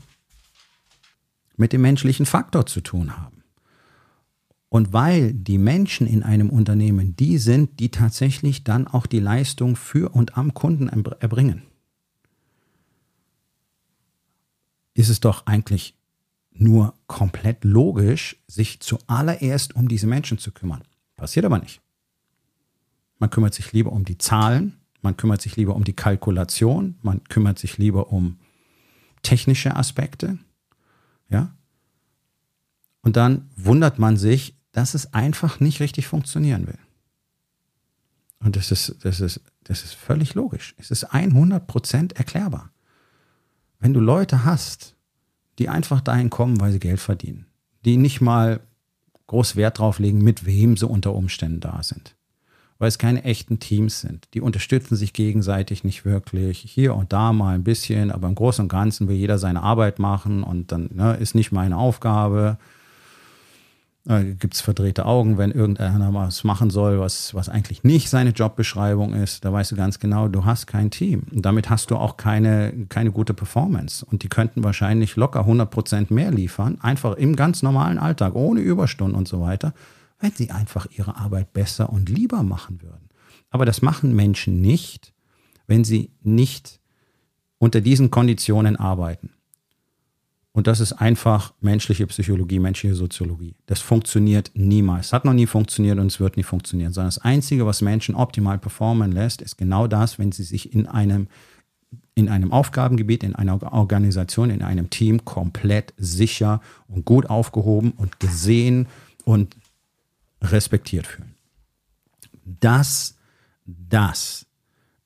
mit dem menschlichen Faktor zu tun haben. Und weil die Menschen in einem Unternehmen die sind, die tatsächlich dann auch die Leistung für und am Kunden erbringen, ist es doch eigentlich nur komplett logisch, sich zuallererst um diese Menschen zu kümmern. Passiert aber nicht. Man kümmert sich lieber um die Zahlen, man kümmert sich lieber um die Kalkulation, man kümmert sich lieber um technische Aspekte. Ja? Und dann wundert man sich, dass es einfach nicht richtig funktionieren will. Und das ist, das ist, das ist völlig logisch. Es ist 100% erklärbar. Wenn du Leute hast, die einfach dahin kommen, weil sie Geld verdienen, die nicht mal groß Wert drauf legen, mit wem sie unter Umständen da sind, weil es keine echten Teams sind. Die unterstützen sich gegenseitig nicht wirklich. Hier und da mal ein bisschen, aber im Großen und Ganzen will jeder seine Arbeit machen und dann ne, ist nicht meine Aufgabe. Äh, Gibt es verdrehte Augen, wenn irgendeiner was machen soll, was, was eigentlich nicht seine Jobbeschreibung ist. Da weißt du ganz genau, du hast kein Team. Und damit hast du auch keine, keine gute Performance. Und die könnten wahrscheinlich locker 100 Prozent mehr liefern, einfach im ganz normalen Alltag, ohne Überstunden und so weiter wenn sie einfach ihre Arbeit besser und lieber machen würden. Aber das machen Menschen nicht, wenn sie nicht unter diesen Konditionen arbeiten. Und das ist einfach menschliche Psychologie, menschliche Soziologie. Das funktioniert niemals. Hat noch nie funktioniert und es wird nie funktionieren. Sondern das Einzige, was Menschen optimal performen lässt, ist genau das, wenn sie sich in einem, in einem Aufgabengebiet, in einer Organisation, in einem Team komplett sicher und gut aufgehoben und gesehen und respektiert fühlen. Das, das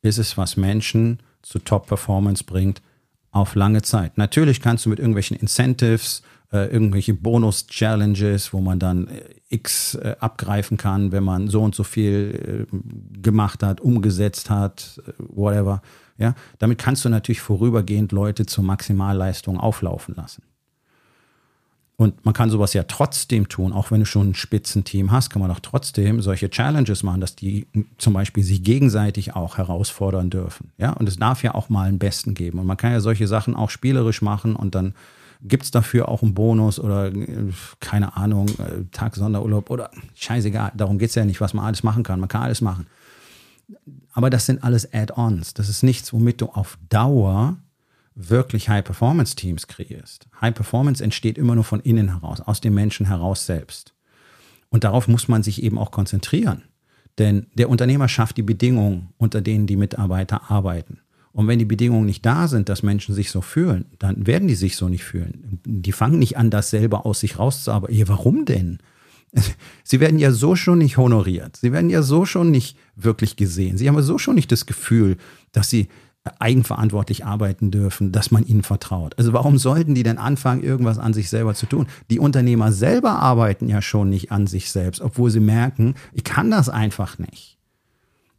ist es, was Menschen zu Top-Performance bringt, auf lange Zeit. Natürlich kannst du mit irgendwelchen Incentives, äh, irgendwelche Bonus-Challenges, wo man dann äh, X äh, abgreifen kann, wenn man so und so viel äh, gemacht hat, umgesetzt hat, äh, whatever. Ja, damit kannst du natürlich vorübergehend Leute zur Maximalleistung auflaufen lassen. Und man kann sowas ja trotzdem tun, auch wenn du schon ein Spitzenteam hast, kann man auch trotzdem solche Challenges machen, dass die zum Beispiel sich gegenseitig auch herausfordern dürfen. Ja, und es darf ja auch mal einen Besten geben. Und man kann ja solche Sachen auch spielerisch machen und dann gibt es dafür auch einen Bonus oder keine Ahnung, äh, Tag Sonderurlaub oder scheißegal. Darum geht es ja nicht, was man alles machen kann. Man kann alles machen. Aber das sind alles Add-ons. Das ist nichts, womit du auf Dauer wirklich High-Performance-Teams kreierst. High-Performance entsteht immer nur von innen heraus, aus dem Menschen heraus selbst. Und darauf muss man sich eben auch konzentrieren. Denn der Unternehmer schafft die Bedingungen, unter denen die Mitarbeiter arbeiten. Und wenn die Bedingungen nicht da sind, dass Menschen sich so fühlen, dann werden die sich so nicht fühlen. Die fangen nicht an, das selber aus sich rauszuarbeiten. Warum denn? (laughs) Sie werden ja so schon nicht honoriert. Sie werden ja so schon nicht wirklich gesehen. Sie haben ja so schon nicht das Gefühl, dass sie eigenverantwortlich arbeiten dürfen, dass man ihnen vertraut. Also warum sollten die denn anfangen, irgendwas an sich selber zu tun? Die Unternehmer selber arbeiten ja schon nicht an sich selbst, obwohl sie merken, ich kann das einfach nicht.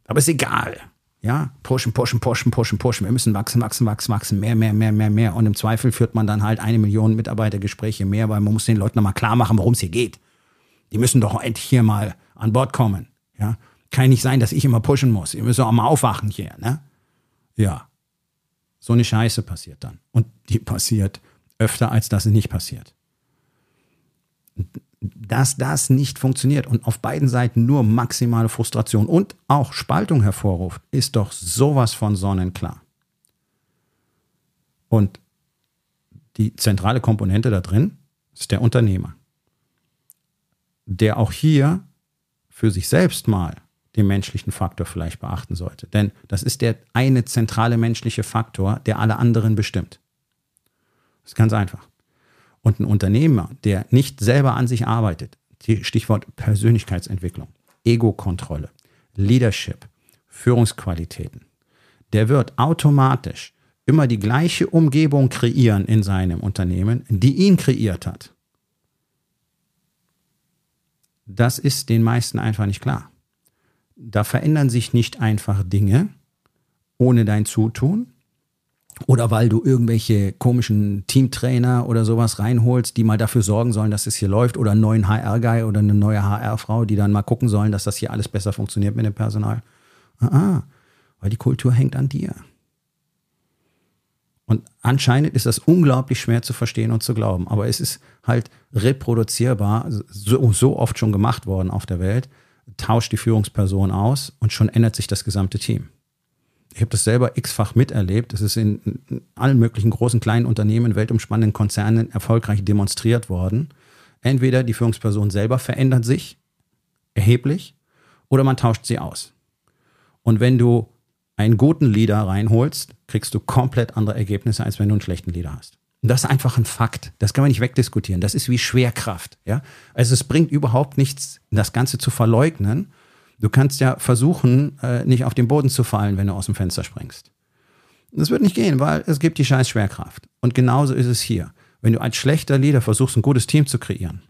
Aber ist egal. Ja, pushen, pushen, pushen, pushen, pushen. Wir müssen wachsen, wachsen, wachsen, wachsen, mehr, mehr, mehr, mehr, mehr. Und im Zweifel führt man dann halt eine Million Mitarbeitergespräche mehr, weil man muss den Leuten nochmal klar machen, worum es hier geht. Die müssen doch endlich hier mal an Bord kommen. Ja, kann nicht sein, dass ich immer pushen muss. Ihr müsst auch mal aufwachen hier, ne? Ja. So eine Scheiße passiert dann. Und die passiert öfter, als dass sie nicht passiert. Dass das nicht funktioniert und auf beiden Seiten nur maximale Frustration und auch Spaltung hervorruft, ist doch sowas von sonnenklar. Und die zentrale Komponente da drin ist der Unternehmer, der auch hier für sich selbst mal den menschlichen Faktor vielleicht beachten sollte. Denn das ist der eine zentrale menschliche Faktor, der alle anderen bestimmt. Das ist ganz einfach. Und ein Unternehmer, der nicht selber an sich arbeitet, Stichwort Persönlichkeitsentwicklung, Ego-Kontrolle, Leadership, Führungsqualitäten, der wird automatisch immer die gleiche Umgebung kreieren in seinem Unternehmen, die ihn kreiert hat. Das ist den meisten einfach nicht klar da verändern sich nicht einfach Dinge ohne dein Zutun oder weil du irgendwelche komischen Teamtrainer oder sowas reinholst, die mal dafür sorgen sollen, dass es hier läuft oder einen neuen HR-Guy oder eine neue HR-Frau, die dann mal gucken sollen, dass das hier alles besser funktioniert mit dem Personal. Ah, ah, weil die Kultur hängt an dir. Und anscheinend ist das unglaublich schwer zu verstehen und zu glauben. Aber es ist halt reproduzierbar, so, so oft schon gemacht worden auf der Welt, tauscht die Führungsperson aus und schon ändert sich das gesamte Team. Ich habe das selber x-fach miterlebt. Das ist in allen möglichen großen, kleinen Unternehmen, weltumspannenden Konzernen erfolgreich demonstriert worden. Entweder die Führungsperson selber verändert sich erheblich oder man tauscht sie aus. Und wenn du einen guten Leader reinholst, kriegst du komplett andere Ergebnisse, als wenn du einen schlechten Leader hast. Und das ist einfach ein Fakt. Das kann man nicht wegdiskutieren. Das ist wie Schwerkraft. Ja? Also es bringt überhaupt nichts, das Ganze zu verleugnen. Du kannst ja versuchen, äh, nicht auf den Boden zu fallen, wenn du aus dem Fenster springst. Das wird nicht gehen, weil es gibt die scheiß Schwerkraft. Und genauso ist es hier. Wenn du als schlechter Leader versuchst, ein gutes Team zu kreieren,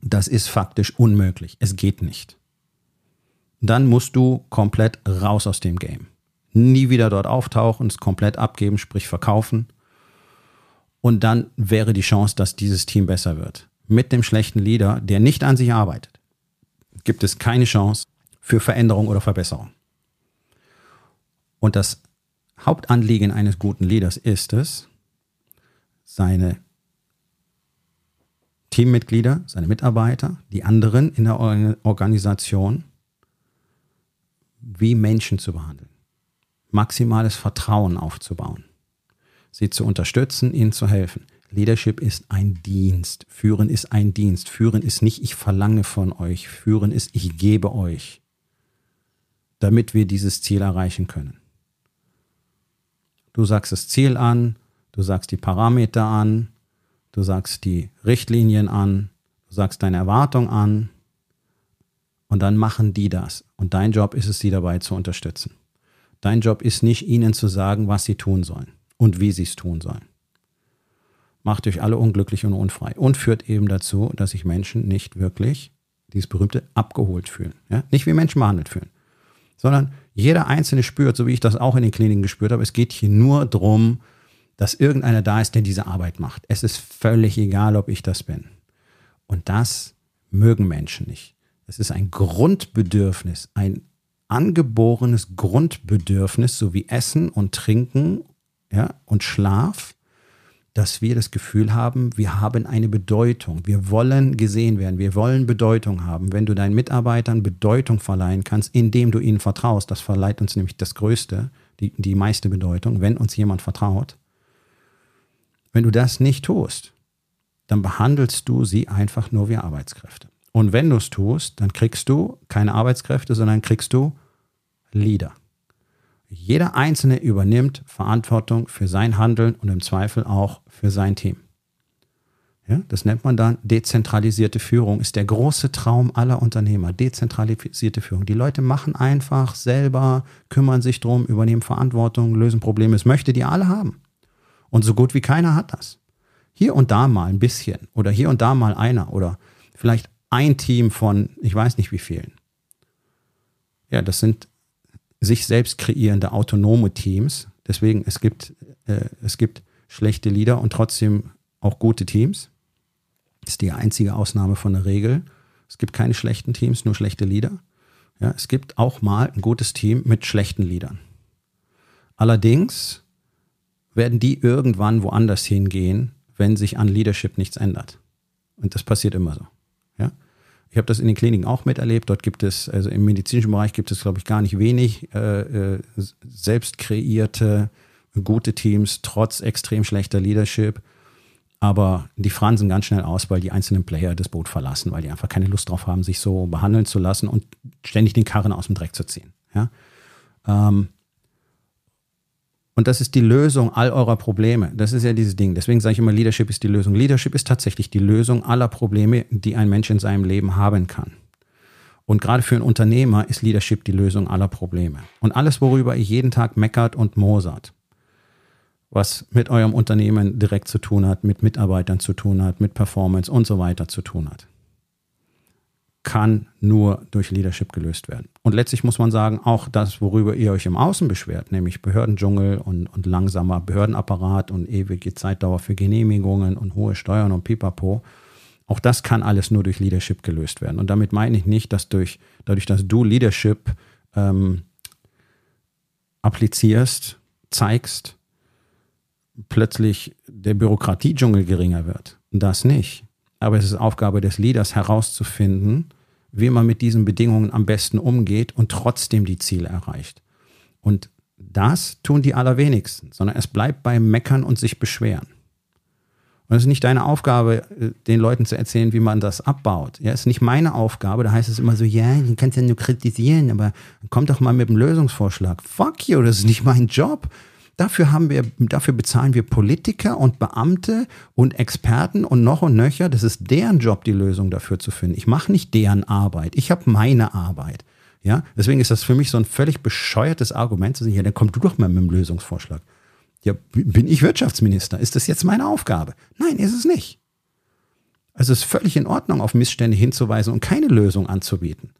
das ist faktisch unmöglich. Es geht nicht. Dann musst du komplett raus aus dem Game. Nie wieder dort auftauchen, es komplett abgeben, sprich verkaufen und dann wäre die Chance, dass dieses Team besser wird. Mit dem schlechten Leader, der nicht an sich arbeitet, gibt es keine Chance für Veränderung oder Verbesserung. Und das Hauptanliegen eines guten Leaders ist es, seine Teammitglieder, seine Mitarbeiter, die anderen in der Organisation wie Menschen zu behandeln, maximales Vertrauen aufzubauen sie zu unterstützen, ihnen zu helfen. Leadership ist ein Dienst. Führen ist ein Dienst. Führen ist nicht, ich verlange von euch. Führen ist, ich gebe euch, damit wir dieses Ziel erreichen können. Du sagst das Ziel an, du sagst die Parameter an, du sagst die Richtlinien an, du sagst deine Erwartung an und dann machen die das. Und dein Job ist es, sie dabei zu unterstützen. Dein Job ist nicht, ihnen zu sagen, was sie tun sollen. Und wie sie es tun sollen. Macht euch alle unglücklich und unfrei und führt eben dazu, dass sich Menschen nicht wirklich, dieses berühmte, abgeholt fühlen. Ja? Nicht wie Menschen behandelt fühlen, sondern jeder Einzelne spürt, so wie ich das auch in den Kliniken gespürt habe, es geht hier nur darum, dass irgendeiner da ist, der diese Arbeit macht. Es ist völlig egal, ob ich das bin. Und das mögen Menschen nicht. Es ist ein Grundbedürfnis, ein angeborenes Grundbedürfnis, so wie Essen und Trinken ja, und Schlaf, dass wir das Gefühl haben, wir haben eine Bedeutung. Wir wollen gesehen werden. Wir wollen Bedeutung haben. Wenn du deinen Mitarbeitern Bedeutung verleihen kannst, indem du ihnen vertraust, das verleiht uns nämlich das Größte, die, die meiste Bedeutung, wenn uns jemand vertraut. Wenn du das nicht tust, dann behandelst du sie einfach nur wie Arbeitskräfte. Und wenn du es tust, dann kriegst du keine Arbeitskräfte, sondern kriegst du Leader. Jeder Einzelne übernimmt Verantwortung für sein Handeln und im Zweifel auch für sein Team. Ja, das nennt man dann dezentralisierte Führung, ist der große Traum aller Unternehmer. Dezentralisierte Führung. Die Leute machen einfach selber, kümmern sich drum, übernehmen Verantwortung, lösen Probleme. Es möchte die alle haben. Und so gut wie keiner hat das. Hier und da mal ein bisschen oder hier und da mal einer oder vielleicht ein Team von, ich weiß nicht wie vielen. Ja, das sind sich selbst kreierende autonome Teams. Deswegen, es gibt, äh, es gibt schlechte Leader und trotzdem auch gute Teams. Das ist die einzige Ausnahme von der Regel. Es gibt keine schlechten Teams, nur schlechte Leader. Ja, es gibt auch mal ein gutes Team mit schlechten Leadern. Allerdings werden die irgendwann woanders hingehen, wenn sich an Leadership nichts ändert. Und das passiert immer so. Ich habe das in den Kliniken auch miterlebt. Dort gibt es, also im medizinischen Bereich gibt es, glaube ich, gar nicht wenig äh, äh, selbst kreierte, gute Teams, trotz extrem schlechter Leadership. Aber die fransen ganz schnell aus, weil die einzelnen Player das Boot verlassen, weil die einfach keine Lust drauf haben, sich so behandeln zu lassen und ständig den Karren aus dem Dreck zu ziehen. Ja? Ähm, und das ist die Lösung all eurer Probleme. Das ist ja dieses Ding. Deswegen sage ich immer, Leadership ist die Lösung. Leadership ist tatsächlich die Lösung aller Probleme, die ein Mensch in seinem Leben haben kann. Und gerade für einen Unternehmer ist Leadership die Lösung aller Probleme. Und alles, worüber ihr jeden Tag meckert und mosert, was mit eurem Unternehmen direkt zu tun hat, mit Mitarbeitern zu tun hat, mit Performance und so weiter zu tun hat kann nur durch Leadership gelöst werden. Und letztlich muss man sagen, auch das, worüber ihr euch im Außen beschwert, nämlich Behördendschungel und, und langsamer Behördenapparat und ewige Zeitdauer für Genehmigungen und hohe Steuern und Pipapo, auch das kann alles nur durch Leadership gelöst werden. Und damit meine ich nicht, dass durch, dadurch, dass du Leadership ähm, applizierst, zeigst, plötzlich der Bürokratiedschungel geringer wird. Das nicht. Aber es ist Aufgabe des Leaders herauszufinden, wie man mit diesen Bedingungen am besten umgeht und trotzdem die Ziele erreicht. Und das tun die allerwenigsten, sondern es bleibt beim Meckern und sich beschweren. Und es ist nicht deine Aufgabe, äh, den Leuten zu erzählen, wie man das abbaut. Ja, es ist nicht meine Aufgabe. Da heißt es immer so, ja, du kannst ja nur kritisieren, aber komm doch mal mit einem Lösungsvorschlag. Fuck you, das ist nicht mein Job. Dafür haben wir, dafür bezahlen wir Politiker und Beamte und Experten und noch und nöcher. Das ist deren Job, die Lösung dafür zu finden. Ich mache nicht deren Arbeit. Ich habe meine Arbeit. Ja, deswegen ist das für mich so ein völlig bescheuertes Argument zu sagen, ja, dann komm du doch mal mit einem Lösungsvorschlag. Ja, bin ich Wirtschaftsminister? Ist das jetzt meine Aufgabe? Nein, ist es nicht. Also es ist völlig in Ordnung, auf Missstände hinzuweisen und keine Lösung anzubieten.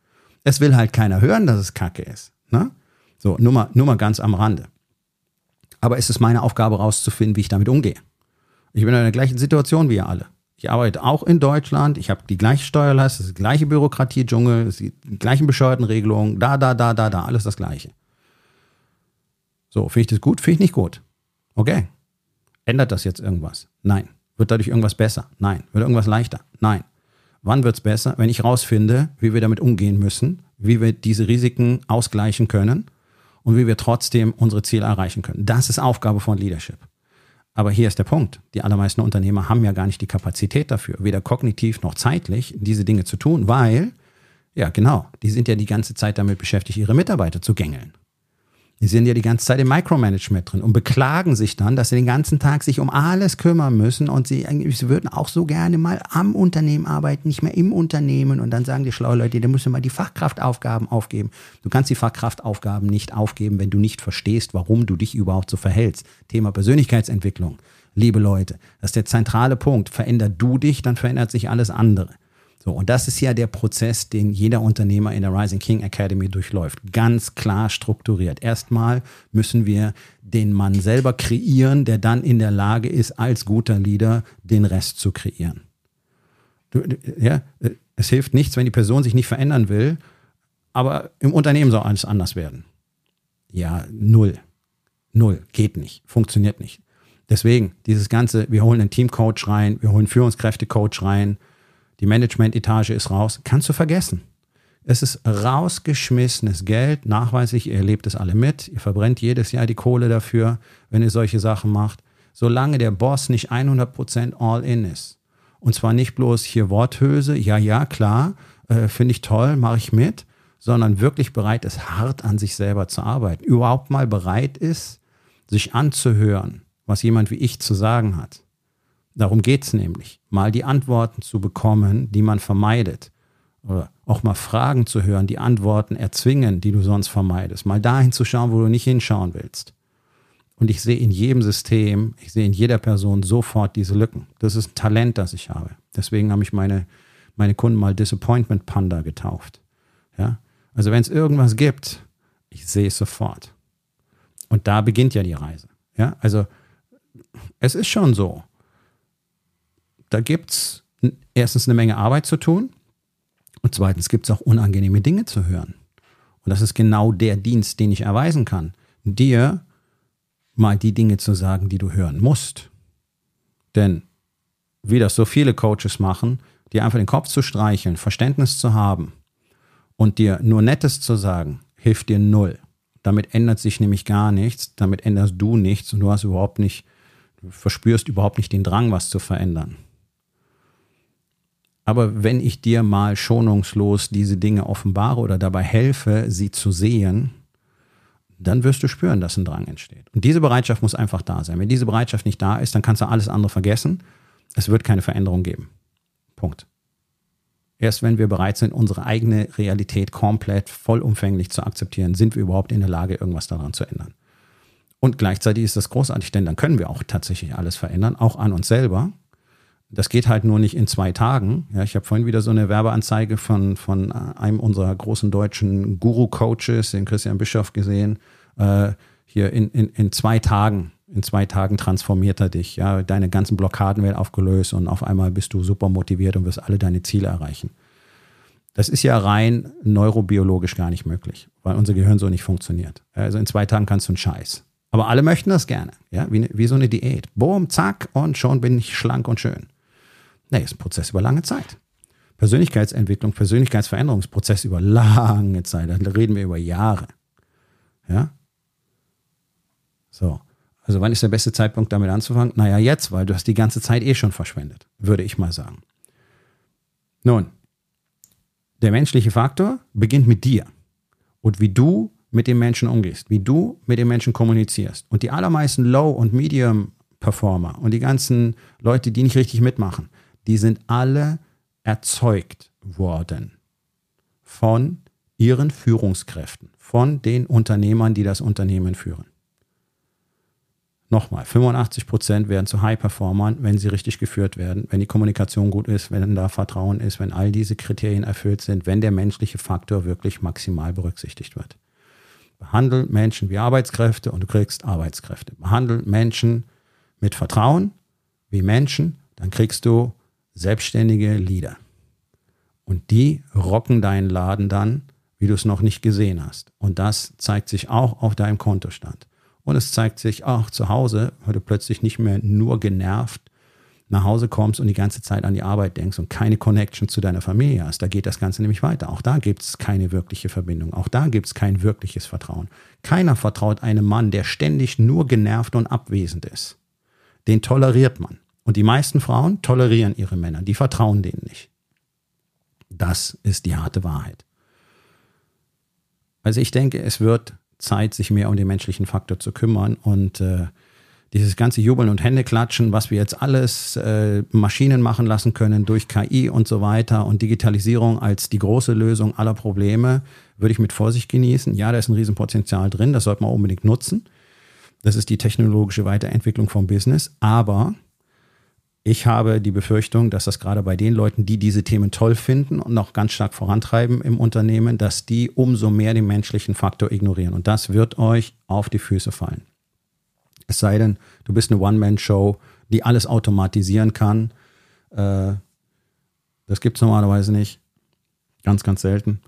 Es will halt keiner hören, dass es Kacke ist. Ne? So, nur mal, nur mal ganz am Rande. Aber es ist meine Aufgabe herauszufinden, wie ich damit umgehe. Ich bin in der gleichen Situation wie ihr alle. Ich arbeite auch in Deutschland, ich habe die gleiche Steuerlast, das gleiche Bürokratie-Dschungel, die gleichen bescheuerten Regelungen, da, da, da, da, da, alles das Gleiche. So, finde ich das gut? Finde ich nicht gut. Okay. Ändert das jetzt irgendwas? Nein. Wird dadurch irgendwas besser? Nein. Wird irgendwas leichter? Nein. Wann wird es besser? Wenn ich rausfinde, wie wir damit umgehen müssen, wie wir diese Risiken ausgleichen können und wie wir trotzdem unsere Ziele erreichen können. Das ist Aufgabe von Leadership. Aber hier ist der Punkt. Die allermeisten Unternehmer haben ja gar nicht die Kapazität dafür, weder kognitiv noch zeitlich, diese Dinge zu tun, weil, ja genau, die sind ja die ganze Zeit damit beschäftigt, ihre Mitarbeiter zu gängeln. Die sind ja die ganze Zeit im Micromanagement drin und beklagen sich dann, dass sie den ganzen Tag sich um alles kümmern müssen und sie, sie würden auch so gerne mal am Unternehmen arbeiten, nicht mehr im Unternehmen. Und dann sagen die schlauen Leute, da musst du mal die Fachkraftaufgaben aufgeben. Du kannst die Fachkraftaufgaben nicht aufgeben, wenn du nicht verstehst, warum du dich überhaupt so verhältst. Thema Persönlichkeitsentwicklung. Liebe Leute, das ist der zentrale Punkt. Verändert du dich, dann verändert sich alles andere. So, und das ist ja der Prozess, den jeder Unternehmer in der Rising King Academy durchläuft. Ganz klar strukturiert. Erstmal müssen wir den Mann selber kreieren, der dann in der Lage ist, als guter Leader den Rest zu kreieren. Ja, es hilft nichts, wenn die Person sich nicht verändern will, aber im Unternehmen soll alles anders werden. Ja, null. Null. Geht nicht. Funktioniert nicht. Deswegen, dieses Ganze, wir holen einen Teamcoach rein, wir holen Führungskräftecoach rein, die Management-Etage ist raus, kannst du vergessen. Es ist rausgeschmissenes Geld, nachweislich, ihr erlebt es alle mit, ihr verbrennt jedes Jahr die Kohle dafür, wenn ihr solche Sachen macht, solange der Boss nicht 100% all in ist. Und zwar nicht bloß hier Worthülse, ja, ja, klar, äh, finde ich toll, mache ich mit, sondern wirklich bereit ist, hart an sich selber zu arbeiten. Überhaupt mal bereit ist, sich anzuhören, was jemand wie ich zu sagen hat. Darum geht es nämlich, mal die Antworten zu bekommen, die man vermeidet. Oder auch mal Fragen zu hören, die Antworten erzwingen, die du sonst vermeidest. Mal dahin zu schauen, wo du nicht hinschauen willst. Und ich sehe in jedem System, ich sehe in jeder Person sofort diese Lücken. Das ist ein Talent, das ich habe. Deswegen habe ich meine, meine Kunden mal Disappointment Panda getauft. Ja? Also wenn es irgendwas gibt, ich sehe es sofort. Und da beginnt ja die Reise. Ja? Also es ist schon so. Da gibt es erstens eine Menge Arbeit zu tun und zweitens gibt es auch unangenehme Dinge zu hören. Und das ist genau der Dienst, den ich erweisen kann. Dir mal die Dinge zu sagen, die du hören musst. Denn wie das so viele Coaches machen, dir einfach den Kopf zu streicheln, Verständnis zu haben und dir nur Nettes zu sagen, hilft dir null. Damit ändert sich nämlich gar nichts, damit änderst du nichts und du hast überhaupt nicht, verspürst überhaupt nicht den Drang, was zu verändern. Aber wenn ich dir mal schonungslos diese Dinge offenbare oder dabei helfe, sie zu sehen, dann wirst du spüren, dass ein Drang entsteht. Und diese Bereitschaft muss einfach da sein. Wenn diese Bereitschaft nicht da ist, dann kannst du alles andere vergessen. Es wird keine Veränderung geben. Punkt. Erst wenn wir bereit sind, unsere eigene Realität komplett vollumfänglich zu akzeptieren, sind wir überhaupt in der Lage, irgendwas daran zu ändern. Und gleichzeitig ist das großartig, denn dann können wir auch tatsächlich alles verändern, auch an uns selber. Das geht halt nur nicht in zwei Tagen. Ja, ich habe vorhin wieder so eine Werbeanzeige von, von einem unserer großen deutschen Guru-Coaches, den Christian Bischoff, gesehen. Äh, hier in, in, in zwei Tagen, in zwei Tagen transformiert er dich. Ja, deine ganzen Blockaden werden aufgelöst und auf einmal bist du super motiviert und wirst alle deine Ziele erreichen. Das ist ja rein neurobiologisch gar nicht möglich, weil unser Gehirn so nicht funktioniert. Also in zwei Tagen kannst du einen Scheiß. Aber alle möchten das gerne, ja, wie, wie so eine Diät. Boom, zack, und schon bin ich schlank und schön. Nee, ist ein Prozess über lange Zeit. Persönlichkeitsentwicklung, Persönlichkeitsveränderungsprozess über lange Zeit. Da reden wir über Jahre. Ja? So. Also wann ist der beste Zeitpunkt, damit anzufangen? Naja, jetzt, weil du hast die ganze Zeit eh schon verschwendet, würde ich mal sagen. Nun, der menschliche Faktor beginnt mit dir und wie du mit dem Menschen umgehst, wie du mit dem Menschen kommunizierst. Und die allermeisten Low- und Medium-Performer und die ganzen Leute, die nicht richtig mitmachen, die sind alle erzeugt worden von ihren Führungskräften, von den Unternehmern, die das Unternehmen führen. Nochmal, 85 Prozent werden zu High-Performern, wenn sie richtig geführt werden, wenn die Kommunikation gut ist, wenn da Vertrauen ist, wenn all diese Kriterien erfüllt sind, wenn der menschliche Faktor wirklich maximal berücksichtigt wird. Behandle Menschen wie Arbeitskräfte und du kriegst Arbeitskräfte. Behandle Menschen mit Vertrauen wie Menschen, dann kriegst du selbstständige Leader. Und die rocken deinen Laden dann, wie du es noch nicht gesehen hast. Und das zeigt sich auch auf deinem Kontostand. Und es zeigt sich auch zu Hause, weil du plötzlich nicht mehr nur genervt nach Hause kommst und die ganze Zeit an die Arbeit denkst und keine Connection zu deiner Familie hast. Da geht das Ganze nämlich weiter. Auch da gibt es keine wirkliche Verbindung. Auch da gibt es kein wirkliches Vertrauen. Keiner vertraut einem Mann, der ständig nur genervt und abwesend ist. Den toleriert man. Und die meisten Frauen tolerieren ihre Männer, die vertrauen denen nicht. Das ist die harte Wahrheit. Also ich denke, es wird Zeit, sich mehr um den menschlichen Faktor zu kümmern und äh, dieses ganze Jubeln und Händeklatschen, was wir jetzt alles äh, Maschinen machen lassen können durch KI und so weiter und Digitalisierung als die große Lösung aller Probleme, würde ich mit Vorsicht genießen. Ja, da ist ein Riesenpotenzial drin, das sollte man unbedingt nutzen. Das ist die technologische Weiterentwicklung vom Business. Aber ich habe die Befürchtung, dass das gerade bei den Leuten, die diese Themen toll finden und noch ganz stark vorantreiben im Unternehmen, dass die umso mehr den menschlichen Faktor ignorieren. Und das wird euch auf die Füße fallen. Es sei denn, du bist eine One-Man-Show, die alles automatisieren kann. Äh, das gibt es normalerweise nicht. Ganz, ganz selten.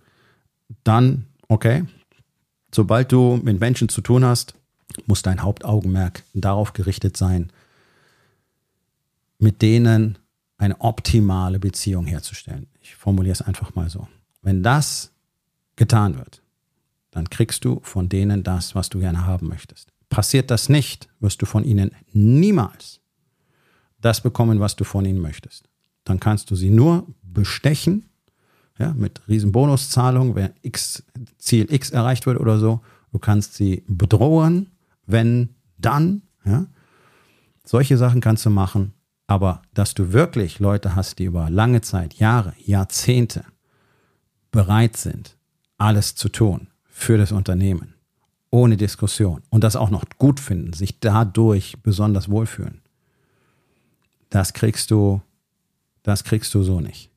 Dann, okay, sobald du mit Menschen zu tun hast, muss dein Hauptaugenmerk darauf gerichtet sein, mit denen eine optimale Beziehung herzustellen. Ich formuliere es einfach mal so. Wenn das getan wird, dann kriegst du von denen das, was du gerne haben möchtest. Passiert das nicht, wirst du von ihnen niemals das bekommen, was du von ihnen möchtest. Dann kannst du sie nur bestechen, ja, mit riesen Bonuszahlungen, wenn X, Ziel X erreicht wird oder so. Du kannst sie bedrohen, wenn dann, ja. Solche Sachen kannst du machen, aber dass du wirklich Leute hast, die über lange Zeit, Jahre, Jahrzehnte bereit sind, alles zu tun für das Unternehmen, ohne Diskussion und das auch noch gut finden, sich dadurch besonders wohlfühlen. Das kriegst du, das kriegst du so nicht.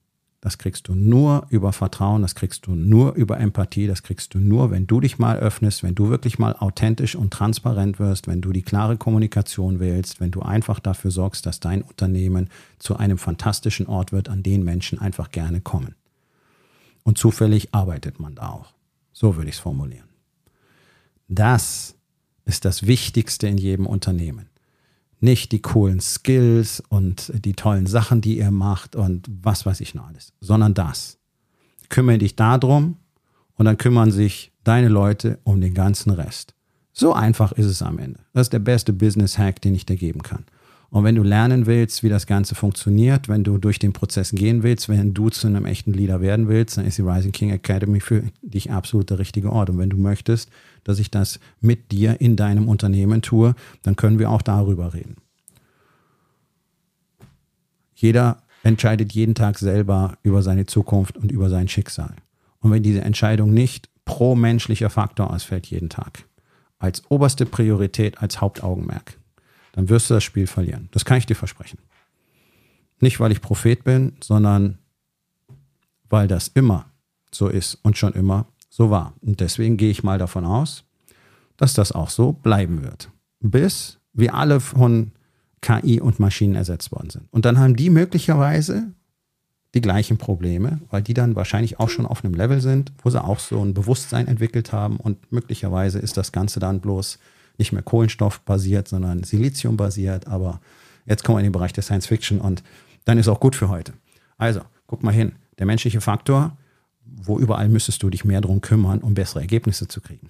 Das kriegst du nur über Vertrauen, das kriegst du nur über Empathie, das kriegst du nur, wenn du dich mal öffnest, wenn du wirklich mal authentisch und transparent wirst, wenn du die klare Kommunikation wählst, wenn du einfach dafür sorgst, dass dein Unternehmen zu einem fantastischen Ort wird, an den Menschen einfach gerne kommen. Und zufällig arbeitet man da auch. So würde ich es formulieren. Das ist das Wichtigste in jedem Unternehmen. Nicht die coolen Skills und die tollen Sachen, die ihr macht und was weiß ich noch alles, sondern das. Kümmere dich darum und dann kümmern sich deine Leute um den ganzen Rest. So einfach ist es am Ende. Das ist der beste Business-Hack, den ich dir geben kann. Und wenn du lernen willst, wie das Ganze funktioniert, wenn du durch den Prozess gehen willst, wenn du zu einem echten Leader werden willst, dann ist die Rising King Academy für dich absolut der richtige Ort. Und wenn du möchtest, dass ich das mit dir in deinem Unternehmen tue, dann können wir auch darüber reden. Jeder entscheidet jeden Tag selber über seine Zukunft und über sein Schicksal. Und wenn diese Entscheidung nicht pro menschlicher Faktor ausfällt jeden Tag, als oberste Priorität, als Hauptaugenmerk, dann wirst du das Spiel verlieren. Das kann ich dir versprechen. Nicht, weil ich Prophet bin, sondern weil das immer so ist und schon immer so war. Und deswegen gehe ich mal davon aus, dass das auch so bleiben wird. Bis wir alle von KI und Maschinen ersetzt worden sind. Und dann haben die möglicherweise die gleichen Probleme, weil die dann wahrscheinlich auch schon auf einem Level sind, wo sie auch so ein Bewusstsein entwickelt haben und möglicherweise ist das Ganze dann bloß nicht mehr kohlenstoffbasiert, sondern Siliziumbasiert. Aber jetzt kommen wir in den Bereich der Science Fiction und dann ist auch gut für heute. Also, guck mal hin. Der menschliche Faktor, wo überall müsstest du dich mehr drum kümmern, um bessere Ergebnisse zu kriegen.